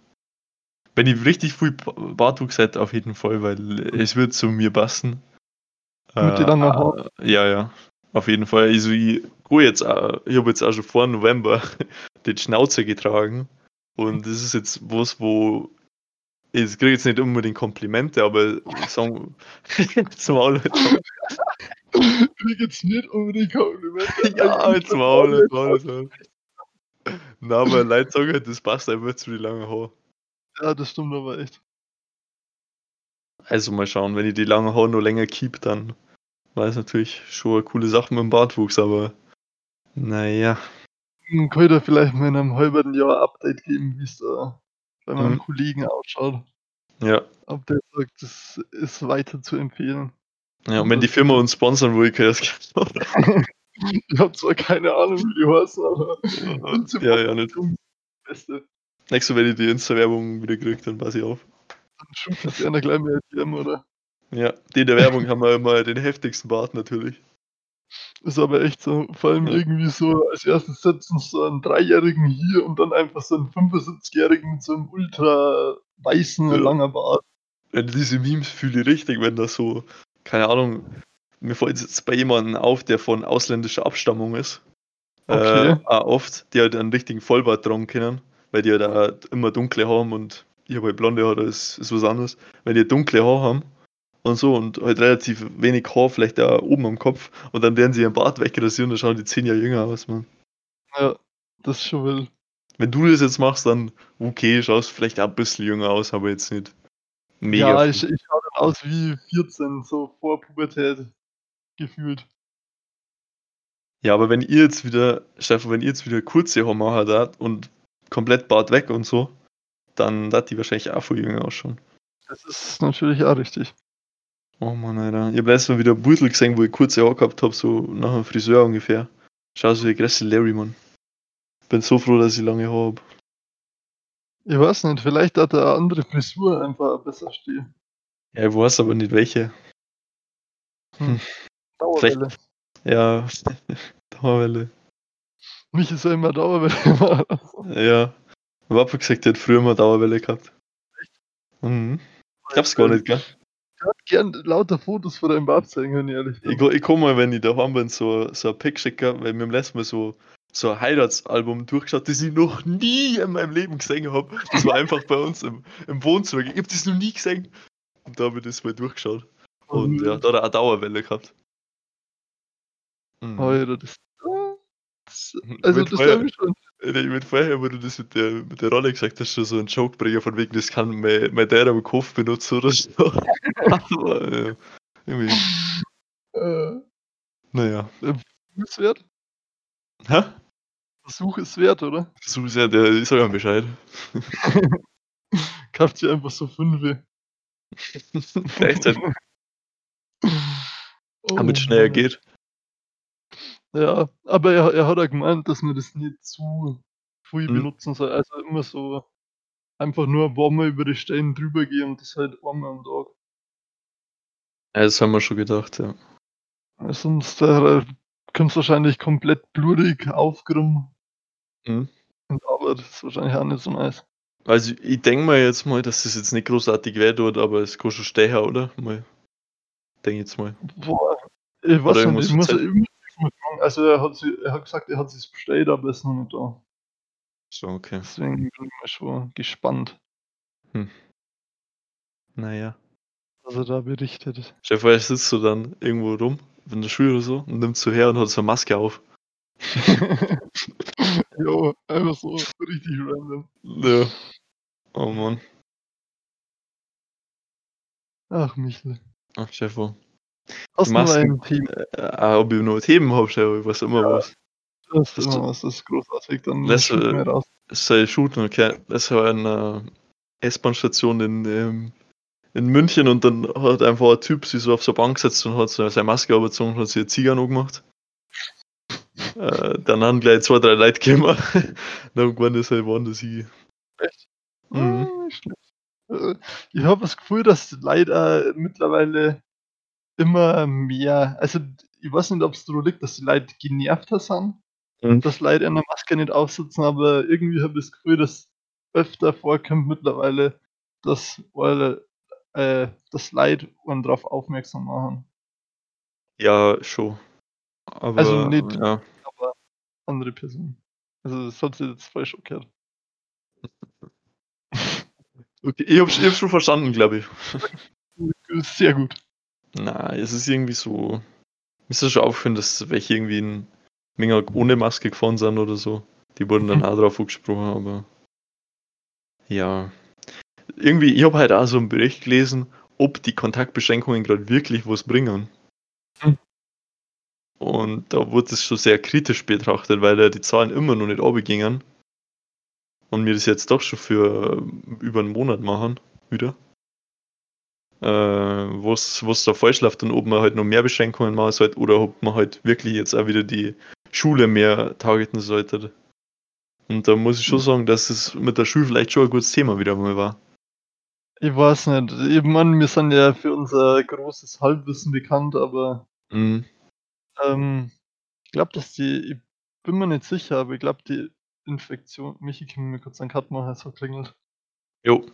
[SPEAKER 1] wenn ich richtig viel Ba- Bartwuchs hätte, auf jeden Fall, weil es wird zu mir passen.
[SPEAKER 2] Mit den langen Haaren?
[SPEAKER 1] äh, Ja, ja. Auf jeden Fall. Also ich gehe jetzt auch, ich habe jetzt auch schon vor November den Schnauzer getragen. Und das ist jetzt was, wo ich kriege jetzt nicht unbedingt Komplimente, aber ich sage zum Maul.
[SPEAKER 2] Krieg jetzt nicht unbedingt Komplimente.
[SPEAKER 1] Ja,
[SPEAKER 2] ich
[SPEAKER 1] jetzt
[SPEAKER 2] bin
[SPEAKER 1] Maul, Maul. Na, aber Leute sagen halt, das passt einfach zu den langen Haaren.
[SPEAKER 2] Ja, das stimmt aber echt.
[SPEAKER 1] Also mal schauen, wenn ich die langen Haare noch länger keep, dann war es natürlich schon eine coole Sache mit dem Bartwuchs, aber naja.
[SPEAKER 2] Hm, Kann ich da vielleicht mal in einem halben Jahr Update geben, wie es da bei meinem
[SPEAKER 1] Mhm.
[SPEAKER 2] Kollegen ausschaut.
[SPEAKER 1] Ja.
[SPEAKER 2] Ob der sagt, das ist weiter zu empfehlen.
[SPEAKER 1] Ja, und wenn die Firma uns sponsern will, kann ich das
[SPEAKER 2] Ich habe zwar keine Ahnung, wie die heißen, aber.
[SPEAKER 1] Ja, ja, nicht.
[SPEAKER 2] Beste.
[SPEAKER 1] Nächstes Mal, wenn ich die Insta-Werbung wieder kriege, dann pass ich auf.
[SPEAKER 2] Dann schickt jetzt einer gleich mehr DM, oder?
[SPEAKER 1] Ja, die in der Werbung haben wir immer den heftigsten Bart natürlich.
[SPEAKER 2] Ist aber echt so. Vor allem
[SPEAKER 1] Ja.
[SPEAKER 2] irgendwie so, als erstes setzen so einen Dreijährigen hier und dann einfach so einen 75-Jährigen mit so einem ultra weißen,
[SPEAKER 1] Ja.
[SPEAKER 2] langer Bart.
[SPEAKER 1] Wenn diese Memes fühle ich richtig, wenn das so, keine Ahnung, mir fällt jetzt bei jemandem auf, der von ausländischer Abstammung ist.
[SPEAKER 2] Okay.
[SPEAKER 1] Äh, oft, die halt einen richtigen Vollbart tragen können, weil die halt auch immer dunkle haben und ich habe halt blonde Haare, das ist was anderes. Wenn die dunkle Haare haben und so und halt relativ wenig Haar, vielleicht auch oben am Kopf und dann werden sie ihren Bart wegrasieren, dann schauen die zehn Jahre jünger aus, man.
[SPEAKER 2] Ja, das ist schon wild.
[SPEAKER 1] Wenn du das jetzt machst, dann okay, schaust vielleicht auch ein bisschen jünger aus, aber jetzt nicht mega.
[SPEAKER 2] ja, ich, ich schaue dann aus wie 14, so vor Pubertät gefühlt.
[SPEAKER 1] Ja, aber wenn ihr jetzt wieder, Stefan, wenn ihr jetzt wieder kurze Haare dat und komplett Bart weg und so, dann hat die wahrscheinlich auch viel jünger ausschauen.
[SPEAKER 2] Das ist natürlich auch richtig.
[SPEAKER 1] Oh Mann, Alter. Ich hab letztes Mal wieder ein Beutel gesehen, wo ich kurze Haare gehabt hab, so nach einem Friseur ungefähr. Schau so wie größte Larry, Mann. Bin so froh, dass ich lange Haare hab.
[SPEAKER 2] Ich weiß nicht, vielleicht hat er eine andere Frisur einfach besser stehen.
[SPEAKER 1] Ja, ich weiß aber nicht welche.
[SPEAKER 2] Dauerwelle.
[SPEAKER 1] Ja, Dauerwelle.
[SPEAKER 2] Mich ist ja immer Dauerwelle.
[SPEAKER 1] Ja. Mein Papa gesagt, der hat früher mal Dauerwelle gehabt. Mhm. Ich glaub's gar nicht, gell?
[SPEAKER 2] Ich hab gern lauter Fotos von deinem Bart zeigen, wenn ich ehrlich bin.
[SPEAKER 1] Ich, ich komme mal, wenn ich daheim bin, so, so ein Pick schicken, weil wir haben letztes Mal so, so ein Heiratsalbum durchgeschaut, das ich noch nie in meinem Leben gesehen habe. Das war einfach bei uns im, im Wohnzimmer. Ich habe das noch nie gesehen. Und da habe ich das mal durchgeschaut. Und ja, da hat er eine Dauerwelle gehabt. Mhm.
[SPEAKER 2] Alter, das. Also,
[SPEAKER 1] Mit
[SPEAKER 2] das habe ich schon.
[SPEAKER 1] Ich mit vorher, wo du das mit der, mit der Rolle gesagt hast, schon so ein Joke bringen, von wegen, das kann mein, mein Dad am Kopf benutzen oder so. Aber, äh, irgendwie,
[SPEAKER 2] Äh,
[SPEAKER 1] naja.
[SPEAKER 2] Versuch ist wert.
[SPEAKER 1] Hä?
[SPEAKER 2] Versuch ist wert, oder?
[SPEAKER 1] So sehr, der, ich sag ihm Bescheid.
[SPEAKER 2] Kauft ihr einfach so fünf.
[SPEAKER 1] Echt,
[SPEAKER 2] Oh,
[SPEAKER 1] damit es schneller geht.
[SPEAKER 2] Ja, aber er, er hat ja gemeint, dass man das nicht zu viel
[SPEAKER 1] Hm.
[SPEAKER 2] benutzen soll. Also immer so einfach nur warmer über die Stellen drüber gehen und das halt einmal am Tag.
[SPEAKER 1] Ja, das haben wir schon gedacht, ja.
[SPEAKER 2] Sonst äh, kommt es wahrscheinlich komplett blutig aufgenommen.
[SPEAKER 1] Mhm.
[SPEAKER 2] Und aber das ist wahrscheinlich auch nicht so nice.
[SPEAKER 1] Also ich denke mal jetzt mal, dass das jetzt nicht großartig weh tut, aber es kann schon stehen, oder? Mal. Denke jetzt mal.
[SPEAKER 2] Boah, ich weiß nicht, ich muss ja
[SPEAKER 1] Zeit-
[SPEAKER 2] fragen. Also er hat, sie, er hat gesagt, er hat es bestellt, aber ist noch nicht da.
[SPEAKER 1] So, okay.
[SPEAKER 2] Deswegen bin ich mal schon gespannt,
[SPEAKER 1] Naja.
[SPEAKER 2] was er da berichtet.
[SPEAKER 1] Vor, er sitzt so dann irgendwo rum, in der Schule oder so, und nimmt so her und hat so eine Maske auf.
[SPEAKER 2] jo, einfach so richtig random.
[SPEAKER 1] Ja. Oh Mann.
[SPEAKER 2] Ach, Michel.
[SPEAKER 1] Ach, vor.
[SPEAKER 2] Hast du noch
[SPEAKER 1] Masken-
[SPEAKER 2] ein Team?
[SPEAKER 1] Äh, ob ich noch Themen habe, dir, was immer was.
[SPEAKER 2] Das
[SPEAKER 1] das
[SPEAKER 2] ist, immer was, das ist großartig. Dann
[SPEAKER 1] Das, äh,
[SPEAKER 2] mir raus.
[SPEAKER 1] Es sei shooten, okay. Das war eine S-Bahn-Station in, ähm, in München und dann hat einfach ein Typ sich so auf so eine Bank gesetzt und hat so seine Maske überzogen und hat sich eine Zigarre gemacht. äh, dann haben gleich zwei, drei Leute gekommen. dann irgendwann ist halt waren das ich. Mhm.
[SPEAKER 2] Ah. Äh, Ich habe das Gefühl, dass leider mittlerweile immer mehr, also ich weiß nicht, ob es daran liegt, dass die Leute genervter sind,
[SPEAKER 1] Mhm.
[SPEAKER 2] dass Leute eine Maske nicht aufsitzen, aber irgendwie habe ich das Gefühl, dass öfter vorkommt mittlerweile, dass weil, äh, das Leute einen darauf aufmerksam machen.
[SPEAKER 1] Ja, schon. Aber,
[SPEAKER 2] Also nicht-
[SPEAKER 1] Ja.
[SPEAKER 2] Aber andere Personen. Also das hat sich jetzt falsch umgekehrt.
[SPEAKER 1] Okay, ich habe hab schon verstanden, glaube ich.
[SPEAKER 2] Sehr gut.
[SPEAKER 1] Na, es ist irgendwie so. ist das schon aufgefallen, dass welche irgendwie in Menge ohne Maske gefahren sind oder so. Die wurden dann auch drauf angesprochen, aber ja. Irgendwie, ich habe halt auch so einen Bericht gelesen, ob die Kontaktbeschränkungen gerade wirklich was bringen.
[SPEAKER 2] Hm.
[SPEAKER 1] Und da wurde es schon sehr kritisch betrachtet, weil ja die Zahlen immer noch nicht runtergingen. Und wir das jetzt doch schon für äh, über einen Monat machen, wieder. Äh, was, was da falsch läuft und ob man halt noch mehr Beschränkungen machen sollte oder ob man halt wirklich jetzt auch wieder die Schule mehr targeten sollte. Und da muss ich schon sagen, dass es mit der Schule vielleicht schon ein gutes Thema wieder mal war.
[SPEAKER 2] Ich weiß nicht. Ich meine, wir sind ja für unser großes Halbwissen bekannt, aber
[SPEAKER 1] Mhm.
[SPEAKER 2] ähm, ich glaube, dass die, ich bin mir nicht sicher, aber ich glaube, die Infektion, Michi, können wir mir kurz einen Cut machen, es hat klingelt.
[SPEAKER 1] Jo.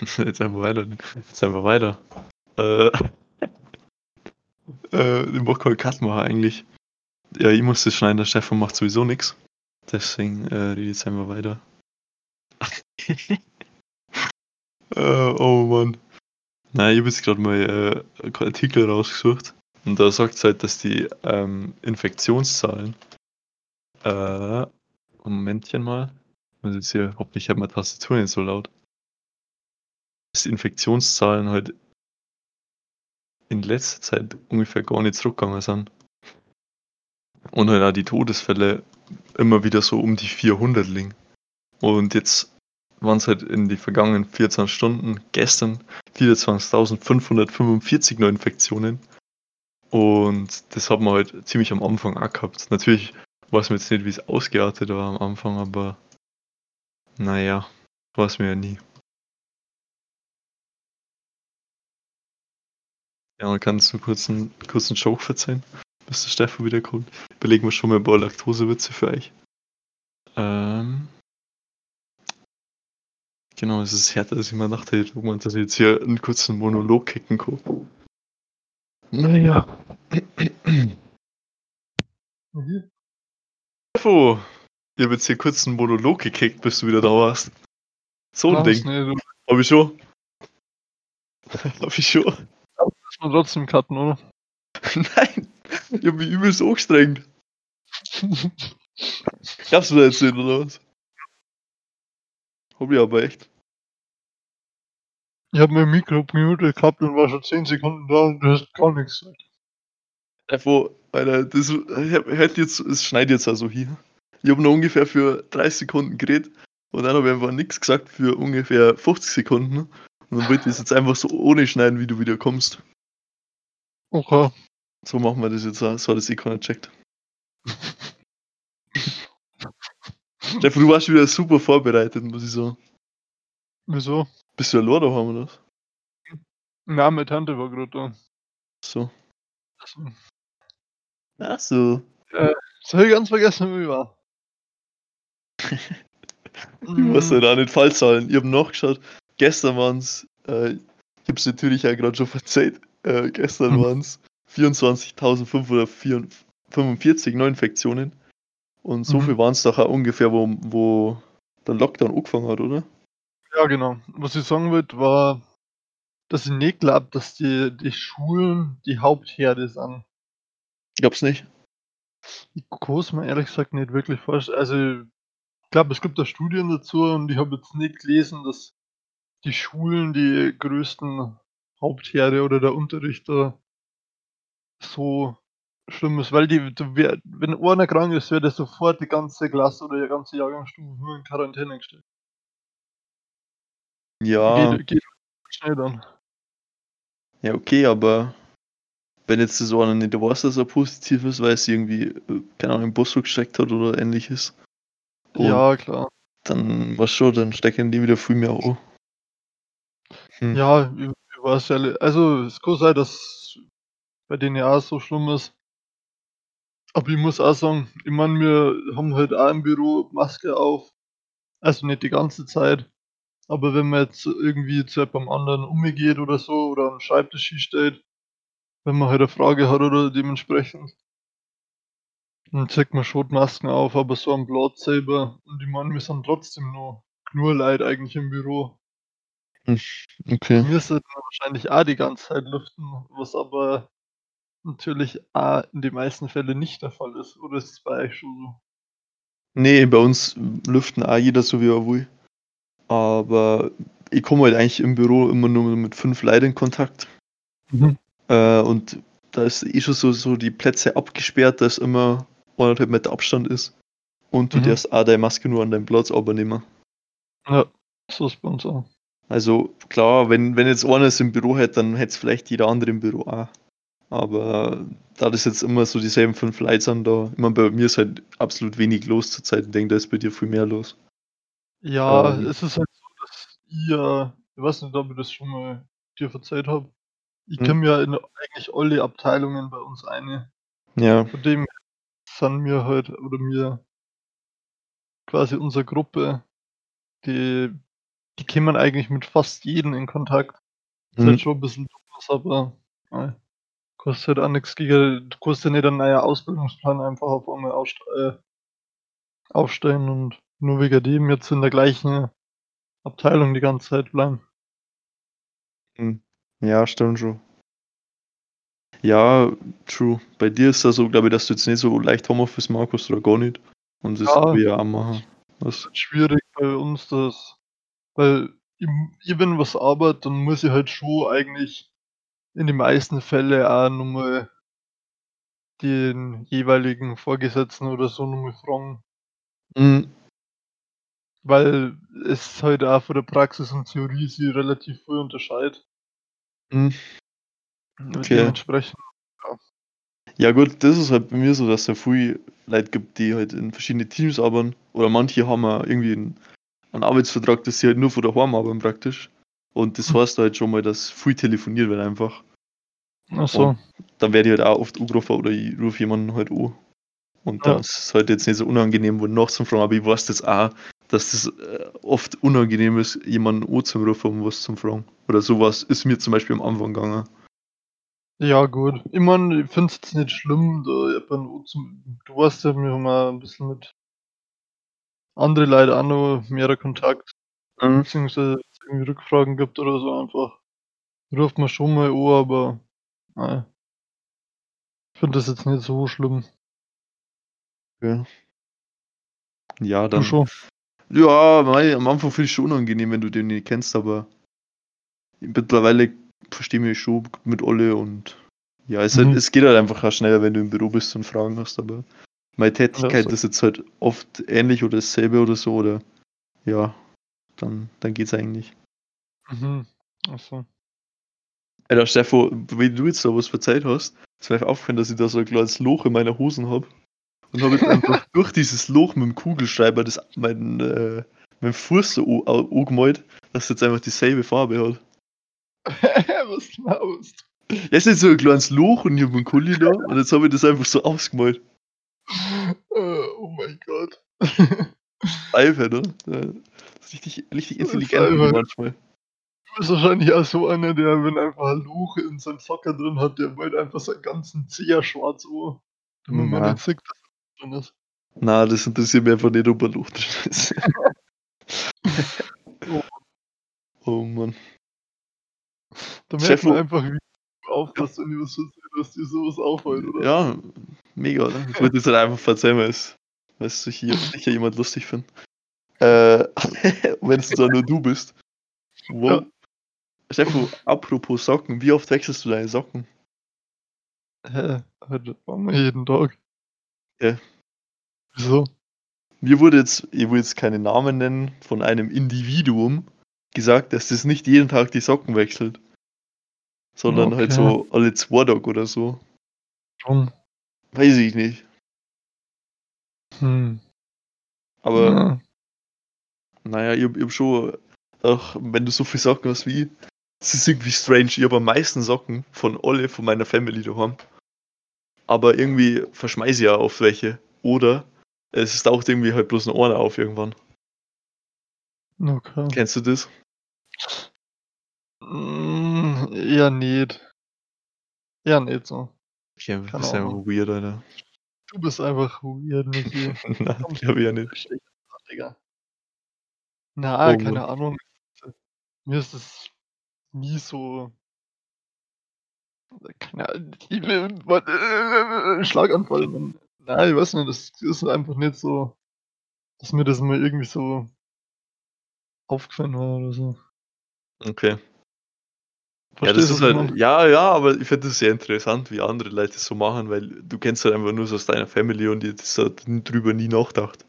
[SPEAKER 1] Jetzt einfach weiter. Jetzt einfach weiter. Äh, äh, den halt Cut machen eigentlich. Ja, ich muss das schneiden, der Stefan macht sowieso nichts. Deswegen äh, rede jetzt einfach weiter. äh, oh Mann. Nein, ich habe jetzt gerade mal äh, einen Artikel rausgesucht. Und da sagt es halt, dass die ähm, Infektionszahlen. Äh, Momentchen mal. Ich muss jetzt hier, hoffentlich hat meine Tastatur nicht so laut. Dass die Infektionszahlen halt in letzter Zeit ungefähr gar nicht zurückgegangen sind. Und halt auch die Todesfälle immer wieder so um die 400 liegen. Und jetzt waren es halt in die vergangenen 14 Stunden, gestern 24.545 Neuinfektionen. Und das hat man halt ziemlich am Anfang auch gehabt. Natürlich weiß man jetzt nicht, wie es ausgeartet war am Anfang, aber naja, weiß man ja nie. Ja, man kann es einen kurzen, Joke verzeihen, bis der Stefan wiederkommt. Überlegen wir schon mal ein paar Laktosewitze für euch. Ähm, genau, es ist härter, als ich mir dachte, wo man das jetzt hier einen kurzen Monolog kicken kann. Naja.
[SPEAKER 2] Mhm.
[SPEAKER 1] Stefan, ich habe jetzt hier kurz einen Monolog gekickt, bis du wieder da warst. So ein? Ding.
[SPEAKER 2] Du
[SPEAKER 1] Hab ich schon. Hab ich schon.
[SPEAKER 2] Man trotzdem cutten, oder?
[SPEAKER 1] Nein, ich hab mich übelst angestrengt. Glaubst du da jetzt nicht, oder was? Hab ich aber echt.
[SPEAKER 2] Ich habe mein Mikro gemutet gehabt und war schon 10 Sekunden da und du hast gar nichts gesagt.
[SPEAKER 1] Einfach, Alter, das ich hab- hört jetzt, es schneit jetzt also hier. Ich habe noch ungefähr für 30 Sekunden geredet und dann habe ich einfach nichts gesagt für ungefähr 50 Sekunden. Und dann wollte ich es jetzt einfach so ohne schneiden, wie du wieder kommst.
[SPEAKER 2] Okay.
[SPEAKER 1] So machen wir das jetzt auch. So hat das eh keiner checkt. Stefan, du warst wieder super vorbereitet, muss ich sagen.
[SPEAKER 2] Wieso?
[SPEAKER 1] Bist du allein daheim oder was?
[SPEAKER 2] Ja, meine Tante war gerade da.
[SPEAKER 1] So. Ach so.
[SPEAKER 2] Das habe ich ganz vergessen, wie ich war.
[SPEAKER 1] Ich muss halt auch nicht Fallzahlen. Ich habe nachgeschaut. Gestern waren es, äh, ich habe es natürlich auch gerade schon verzeiht, äh, gestern waren es 24.545 Neuinfektionen. Und so
[SPEAKER 2] Mhm.
[SPEAKER 1] viel waren es doch auch ungefähr, wo, wo der Lockdown angefangen hat, oder?
[SPEAKER 2] Ja, genau. Was ich sagen wollte, war, dass ich nicht glaube, dass die, die Schulen die Hauptherde sind.
[SPEAKER 1] Ich glaub's nicht.
[SPEAKER 2] Ich kann es mir ehrlich gesagt nicht wirklich vorstellen. Also, ich glaube, es gibt da Studien dazu und ich habe jetzt nicht gelesen, dass die Schulen die größten Hauptherde oder der Unterricht da so schlimm ist, weil die, wär, wenn einer krank ist, wird sofort die ganze Klasse oder die ganze Jahrgangsstufe nur in Quarantäne gestellt.
[SPEAKER 1] Ja,
[SPEAKER 2] Geht, geht schnell dann.
[SPEAKER 1] ja, okay, aber wenn jetzt das einer nicht weiß, dass er positiv ist, weil es irgendwie, äh, keine Ahnung, im Bus gesteckt hat oder ähnliches, Und-
[SPEAKER 2] Ja, klar.
[SPEAKER 1] dann was schon, dann stecken die wieder viel mehr an. Hm.
[SPEAKER 2] Ja, ich weiß ja, also es kann sein, dass bei denen ja auch so schlimm ist. Aber ich muss auch sagen, ich meine, wir haben halt auch im Büro Maske auf. Also nicht die ganze Zeit. Aber wenn man jetzt irgendwie zu jemandem anderen umgeht oder so oder am Schreibtisch steht, wenn man halt eine Frage hat oder dementsprechend, dann zieht man schon Masken auf, aber so am Platz selber. Und ich meine, wir sind trotzdem noch nur Leute eigentlich im Büro.
[SPEAKER 1] Okay.
[SPEAKER 2] mir sollte man wahrscheinlich auch die ganze Zeit lüften, was aber natürlich A in den meisten Fällen nicht der Fall ist. Oder ist es bei euch schon so?
[SPEAKER 1] Ne, bei uns lüften auch jeder so wie er will. Aber ich komme halt eigentlich im Büro immer nur mit 5 Leuten in Kontakt.
[SPEAKER 2] Mhm.
[SPEAKER 1] Äh, und da ist eh schon so so die Plätze abgesperrt, dass immer 1,5 Meter Abstand ist. Und du
[SPEAKER 2] Mhm.
[SPEAKER 1] darfst auch deine Maske nur an deinem Platz runternehmen.
[SPEAKER 2] Ja, so ist bei uns auch.
[SPEAKER 1] Also klar, wenn wenn jetzt einer es im Büro hätte, dann hätte es vielleicht jeder andere im Büro auch. Aber da das jetzt immer so dieselben 5 Leute sind da ich meine, bei mir ist halt absolut wenig los zur Zeit. Ich denke, da ist bei dir viel mehr los.
[SPEAKER 2] Ja,
[SPEAKER 1] Ähm.
[SPEAKER 2] es ist halt so, dass ihr ich weiß nicht, ob ich das schon mal dir erzählt habe. Ich
[SPEAKER 1] Mhm.
[SPEAKER 2] kenne mir in eigentlich alle Abteilungen bei uns eine.
[SPEAKER 1] Ja.
[SPEAKER 2] Von dem sind wir halt oder wir quasi unsere Gruppe, die die kommen eigentlich mit fast jedem in Kontakt. Ist
[SPEAKER 1] Mhm.
[SPEAKER 2] halt schon 'n bisschen doof, aber mei, kostet halt auch nix gegen ja nicht einen neuen Ausbildungsplan einfach auf einmal äh aufstellen und nur wegen dem jetzt in der gleichen Abteilung die ganze Zeit bleiben.
[SPEAKER 1] Mhm. Ja, stimmt schon. Ja, true. Bei dir ist das so, glaube ich, dass du jetzt nicht so leicht Homeoffice magst oder gar nicht. Und das
[SPEAKER 2] Ja.
[SPEAKER 1] ich auch machen. Was
[SPEAKER 2] Schwierig bei uns das weil ich wenn was arbeite, dann muss ich halt schon eigentlich in den meisten Fälle auch noch mal den jeweiligen Vorgesetzten oder so noch mal fragen.
[SPEAKER 1] Mhm.
[SPEAKER 2] Weil es halt auch von der Praxis und Theorie sich relativ viel unterscheidet.
[SPEAKER 1] Mhm. Okay.
[SPEAKER 2] dementsprechend, ja.
[SPEAKER 1] Ja gut, das ist halt bei mir so, dass es da viel Leute gibt, die halt in verschiedene Teams arbeiten. Oder manche haben auch irgendwie 'n 'n Arbeitsvertrag, dass sie halt nur von daheim arbeiten praktisch. Und das
[SPEAKER 2] Hm.
[SPEAKER 1] heißt halt schon mal, dass viel telefoniert wird einfach.
[SPEAKER 2] Ach so.
[SPEAKER 1] Und dann werde ich halt auch oft angerufen oder ich rufe jemanden halt an. Und
[SPEAKER 2] Ja.
[SPEAKER 1] ist es halt jetzt nicht so unangenehm, wo nachzufragen, aber ich weiß jetzt auch, dass das, äh, oft unangenehm ist, jemanden anzurufen, um was zu fragen. Oder so was ist mir zum Beispiel am Anfang gegangen.
[SPEAKER 2] Ja gut. Ich meine, ich finde es jetzt nicht schlimm, da jemanden anzu du weißt ja, wir haben auch 'n bisschen mit andere Leute auch noch mehr Kontakt.
[SPEAKER 1] Mhm.
[SPEAKER 2] Beziehungsweise irgendwie Rückfragen gibt oder so einfach, ruft man schon mal an, aber mei. Ich finde das jetzt nicht so schlimm.
[SPEAKER 1] Ja. Ja, dann
[SPEAKER 2] schon?
[SPEAKER 1] ja, mei, am Anfang finde ich's schon unangenehm, wenn du den nicht kennst, aber mittlerweile verstehe mich schon mit alle und ja, es halt
[SPEAKER 2] Mhm.
[SPEAKER 1] es geht halt einfach auch schneller, wenn du im Büro bist und Fragen hast, aber meine Tätigkeit
[SPEAKER 2] so.
[SPEAKER 1] ist jetzt halt oft ähnlich oder dasselbe oder so oder ja, dann dann geht's eigentlich.
[SPEAKER 2] Mhm. Ach so.
[SPEAKER 1] Alter, vor, wie du jetzt da was erzählt hast, ist mir aufgefallen, dass ich da so 'n kleines Loch in meiner Hosen habe und habe jetzt einfach durch dieses Loch mit'm Kugelschreiber das meinen äh, meinen Fuß so angemalt, dass jetzt einfach dieselbe Farbe hat.
[SPEAKER 2] Was laberst du?
[SPEAKER 1] Ja, ist so 'n kleines Loch und ich habe 'n Kuli da und jetzt habe ich das einfach so ausgemalt.
[SPEAKER 2] Äh, oh mein Gott.
[SPEAKER 1] Albern, ne? Das ist richtig richtig
[SPEAKER 2] Das ist
[SPEAKER 1] intelligent manchmal.
[SPEAKER 2] Du bist wahrscheinlich auch so einer, der, wenn einfach 'n Loch in seinem Socken drin hat, der malt einfach seinen ganzen Zeh schwarz an, damit man
[SPEAKER 1] Na.
[SPEAKER 2] nicht sieht, dass da drin ist.
[SPEAKER 1] Na, das interessiert mich einfach nicht, ob 'n Loch drin ist.
[SPEAKER 2] Oh.
[SPEAKER 1] Oh Mann.
[SPEAKER 2] Da merkt man einfach, wie. Aufpasst, wenn dir was passiert, dass dir so was auffällt, oder?
[SPEAKER 1] Ja, mega, oder? Ich wollte das halt einfach erzählen, weil's weil's sicher sicher jemand lustig findet. Äh, wenn's dann nur du bist. Wow.
[SPEAKER 2] Ja.
[SPEAKER 1] Vor, apropos Socken, wie oft wechselst du deine Socken?
[SPEAKER 2] Hä? Jeden Tag.
[SPEAKER 1] Ja.
[SPEAKER 2] Wieso?
[SPEAKER 1] Mir wurde jetzt ich will jetzt keine Namen nennen, von einem Individuum gesagt, dass das nicht jeden Tag die Socken wechselt. Sondern halt
[SPEAKER 2] Okay.
[SPEAKER 1] so alle 2 Tage oder so.
[SPEAKER 2] Warum?
[SPEAKER 1] Weiß ich nicht.
[SPEAKER 2] Hm.
[SPEAKER 1] Aber
[SPEAKER 2] Ja.
[SPEAKER 1] na ja, ich ich habe schon auch wenn du so viel Socken hast wie ich, es ist irgendwie strange. Ich habe am meisten Socken von alle von meiner Family daheim. Aber irgendwie verschmeiße ich auch oft welche. Oder es taucht irgendwie halt bloß noch einer auf irgendwann.
[SPEAKER 2] Okay.
[SPEAKER 1] Kennst du das?
[SPEAKER 2] Hm, eher nicht. Eher nicht so.
[SPEAKER 1] Du
[SPEAKER 2] Keine
[SPEAKER 1] bist einfach weird, Alter.
[SPEAKER 2] Du bist einfach weird, Michi.
[SPEAKER 1] Nein, ich ja nicht.
[SPEAKER 2] Digga. Na,
[SPEAKER 1] Oh
[SPEAKER 2] keine
[SPEAKER 1] Mann.
[SPEAKER 2] Ahnung. mir ist es nie so keine Ahnung, ich will äh, Schlaganfall, Mann. Nein, ich weiß nicht, das ist einfach nicht so, dass mir das mal irgendwie so aufgefallen war oder so.
[SPEAKER 1] Okay. Ja, das ist
[SPEAKER 2] ich
[SPEAKER 1] halt, ja, ja, aber ich finde das sehr interessant, wie andere Leute das so machen, weil du kennst halt einfach nur so aus deiner Family und die das hat drüber nie nachgedacht.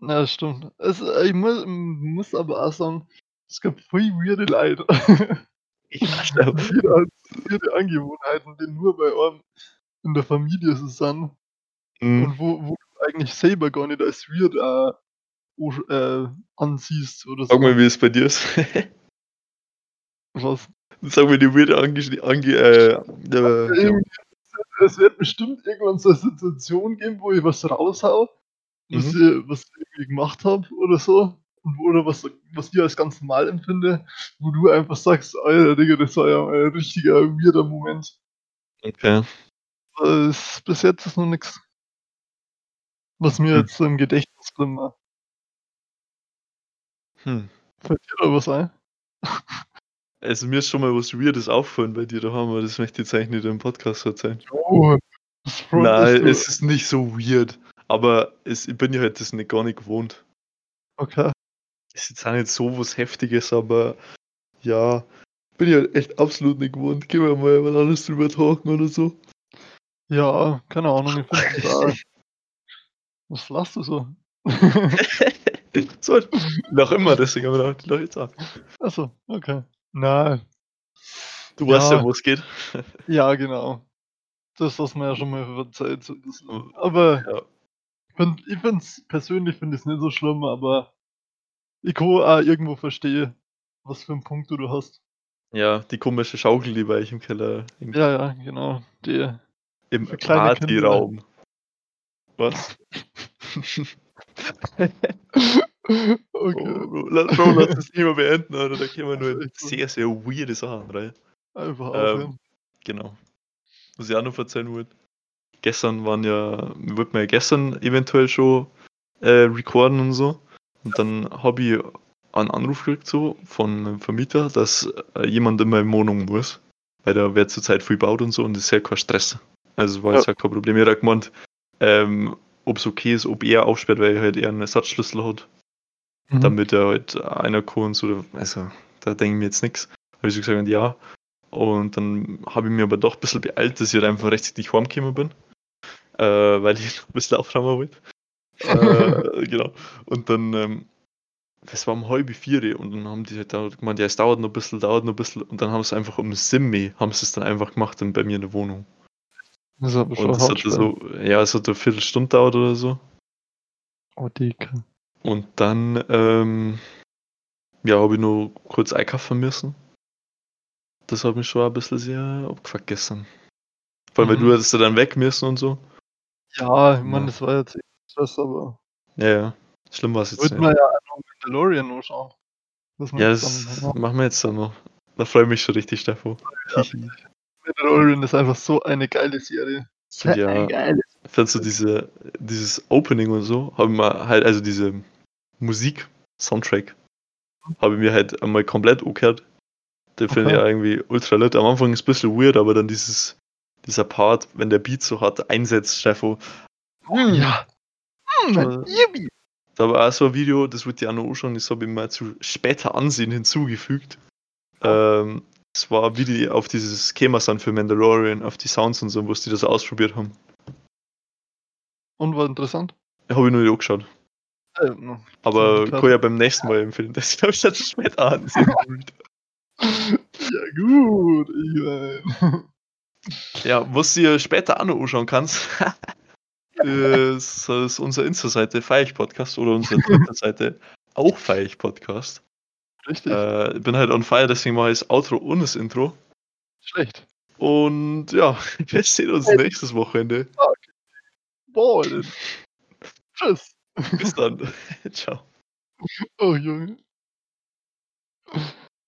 [SPEAKER 2] Ja, stimmt. Äh, ich muss, muss aber auch sagen, es gibt voll weirde Leute.
[SPEAKER 1] Ja, stimmt.
[SPEAKER 2] Jeder hat weirde Angewohnheiten, die nur bei einem in der Familie so sind
[SPEAKER 1] Mhm.
[SPEAKER 2] und wo, wo du eigentlich selber gar nicht als weird äh, äh, ansiehst oder
[SPEAKER 1] Sag mal,
[SPEAKER 2] so.
[SPEAKER 1] wie es bei dir ist.
[SPEAKER 2] Was?
[SPEAKER 1] Sag mal, die weirde ange... ange äh, äh,
[SPEAKER 2] es wird bestimmt irgendwann so eine Situation geben, wo ich was raushau, was, ich, was ich irgendwie gemacht habe oder so. Oder was, was ich als ganz normal empfinde, wo du einfach sagst, Alter, Digga, das war ja ein richtiger weirder Moment.
[SPEAKER 1] okay.
[SPEAKER 2] Ist, bis jetzt ist noch nichts, was mir
[SPEAKER 1] Hm.
[SPEAKER 2] jetzt im Gedächtnis drin war.
[SPEAKER 1] Hm.
[SPEAKER 2] Fällt dir da was ein?
[SPEAKER 1] Also mir ist schon mal was Weirdes aufgefallen bei dir daheim, aber das möchte ich jetzt eigentlich nicht im Podcast erzählen.
[SPEAKER 2] Oh,
[SPEAKER 1] Nein,
[SPEAKER 2] du.
[SPEAKER 1] es ist nicht so weird. Aber es, ich bin ja halt das nicht, gar nicht gewohnt.
[SPEAKER 2] Okay.
[SPEAKER 1] ist jetzt auch nicht so was Heftiges, aber ja, bin ich halt echt absolut nicht gewohnt. Gehen wir mal mal alles drüber talken oder so.
[SPEAKER 2] Ja, keine Ahnung, ich das. Was lachst du so?
[SPEAKER 1] so, noch immer, deswegen haben wir noch jetzt an.
[SPEAKER 2] Achso, okay. Nein.
[SPEAKER 1] Du weißt ja,
[SPEAKER 2] Ja.
[SPEAKER 1] wo es geht.
[SPEAKER 2] Ja, genau. Das hast mir ja schon mal verzeiht. bisschen. Aber
[SPEAKER 1] Ja.
[SPEAKER 2] ich find- ich finde es persönlich finde ich nicht so schlimm, aber ich kann auch irgendwo verstehen, was für einen Punkt du hast.
[SPEAKER 1] ja, die komische Schaukel, die bei euch im Keller hängt.
[SPEAKER 2] Ja, ja, genau. Die,
[SPEAKER 1] Im. Partyraum. Was?
[SPEAKER 2] okay.
[SPEAKER 1] Bro, lass, Bro, lass das mehr beenden, oder? Da kommen nur sehr, sehr weirde Sachen rein.
[SPEAKER 2] Einfach
[SPEAKER 1] Ähm,
[SPEAKER 2] aufhören.
[SPEAKER 1] Genau. Was ich auch noch erzählen wollte. Gestern waren ja, wir wollten ja gestern eventuell schon äh, recorden und so. Und dann habe ich einen Anruf gekriegt so von einem Vermieter, dass äh, jemand in meine Wohnung muss. Weil da wird zurzeit viel gebaut und so und das ist ja kein Stress. Also war jetzt ja kein Problem. Er hat gemeint, ähm, ob es okay ist, ob er aufsperrt, weil er halt eher einen Ersatzschlüssel hat
[SPEAKER 2] Mhm.
[SPEAKER 1] damit er halt einer kann und so, also da denke ich mir jetzt nichts. Habe ich so gesagt, ja. Und dann habe ich mir aber doch ein bisschen beeilt, dass ich halt einfach rechtzeitig heimgekommen bin. Äh, weil ich noch ein bisschen aufräumen wollte. äh, genau. Und dann, ähm, das war um halb vier und dann haben die halt da gemeint, ja, es dauert noch ein bisschen, dauert noch ein bisschen. Und dann haben sie einfach um Simme, haben sie es dann einfach gemacht dann bei mir in der Wohnung.
[SPEAKER 2] Das schon
[SPEAKER 1] Und es hat so, ja, es hat eine Viertelstunde dauert oder so.
[SPEAKER 2] Oh, Dicke.
[SPEAKER 1] Und dann, ähm, ja, habe ich nur kurz einkaufen müssen. Das hat mich schon ein bisschen sehr abgefuckt gestern. Vor allem, weil
[SPEAKER 2] Mhm.
[SPEAKER 1] du hattest ja dann weg müssen und so.
[SPEAKER 2] Ja, ich meine,
[SPEAKER 1] Ja.
[SPEAKER 2] das war jetzt echt Stress, aber
[SPEAKER 1] Ja, ja. Schlimm war es jetzt
[SPEAKER 2] wollten wir ja auch noch Mandalorian noch schauen. Das
[SPEAKER 1] Ja, das machen wir jetzt dann noch. Da freue ich mich schon richtig, Steffo.
[SPEAKER 2] Ja. Mandalorian ist einfach so eine geile Serie.
[SPEAKER 1] ja,
[SPEAKER 2] geile.
[SPEAKER 1] findest du diese, dieses Opening und so, habe ich mir halt, also diese Musik, Soundtrack, habe ich mir halt einmal komplett angehört. Den finde ich
[SPEAKER 2] Okay.
[SPEAKER 1] ja irgendwie ultra lit. Am Anfang ist es ein bisschen weird, aber dann dieses, dieser Part, wenn der Beat so hart einsetzt, Steffo.
[SPEAKER 2] Hm, Ja.
[SPEAKER 1] Schon-
[SPEAKER 2] Yippie.
[SPEAKER 1] Da war auch so ein Video, das wird ja auch noch anschauen, das habe ich mal zu später ansehen hinzugefügt. Ähm, es war wie die auf dieses Thema sind für Mandalorian, auf die Sounds und so, wo sie das ausprobiert haben.
[SPEAKER 2] Und war interessant.
[SPEAKER 1] Habe ich nur nicht angeschaut.
[SPEAKER 2] Äh.
[SPEAKER 1] Aber kann ja beim nächsten Mal empfehlen. Das habe ich dann später ansehen.
[SPEAKER 2] ja, gut. Ich mein.
[SPEAKER 1] ja, was du dir später auch noch anschauen kannst, ist, ist unsere Insta-Seite Feich Podcast oder unsere Twitter-Seite auch Feich Podcast.
[SPEAKER 2] Richtig.
[SPEAKER 1] Äh, ich bin halt on fire, deswegen mache ich das Outro und das Intro.
[SPEAKER 2] Schlecht.
[SPEAKER 1] Und ja, wir sehen uns nächstes Wochenende.
[SPEAKER 2] Boah, denn. Tschüss.
[SPEAKER 1] Bis dann. Ciao.
[SPEAKER 2] Oh, Junge.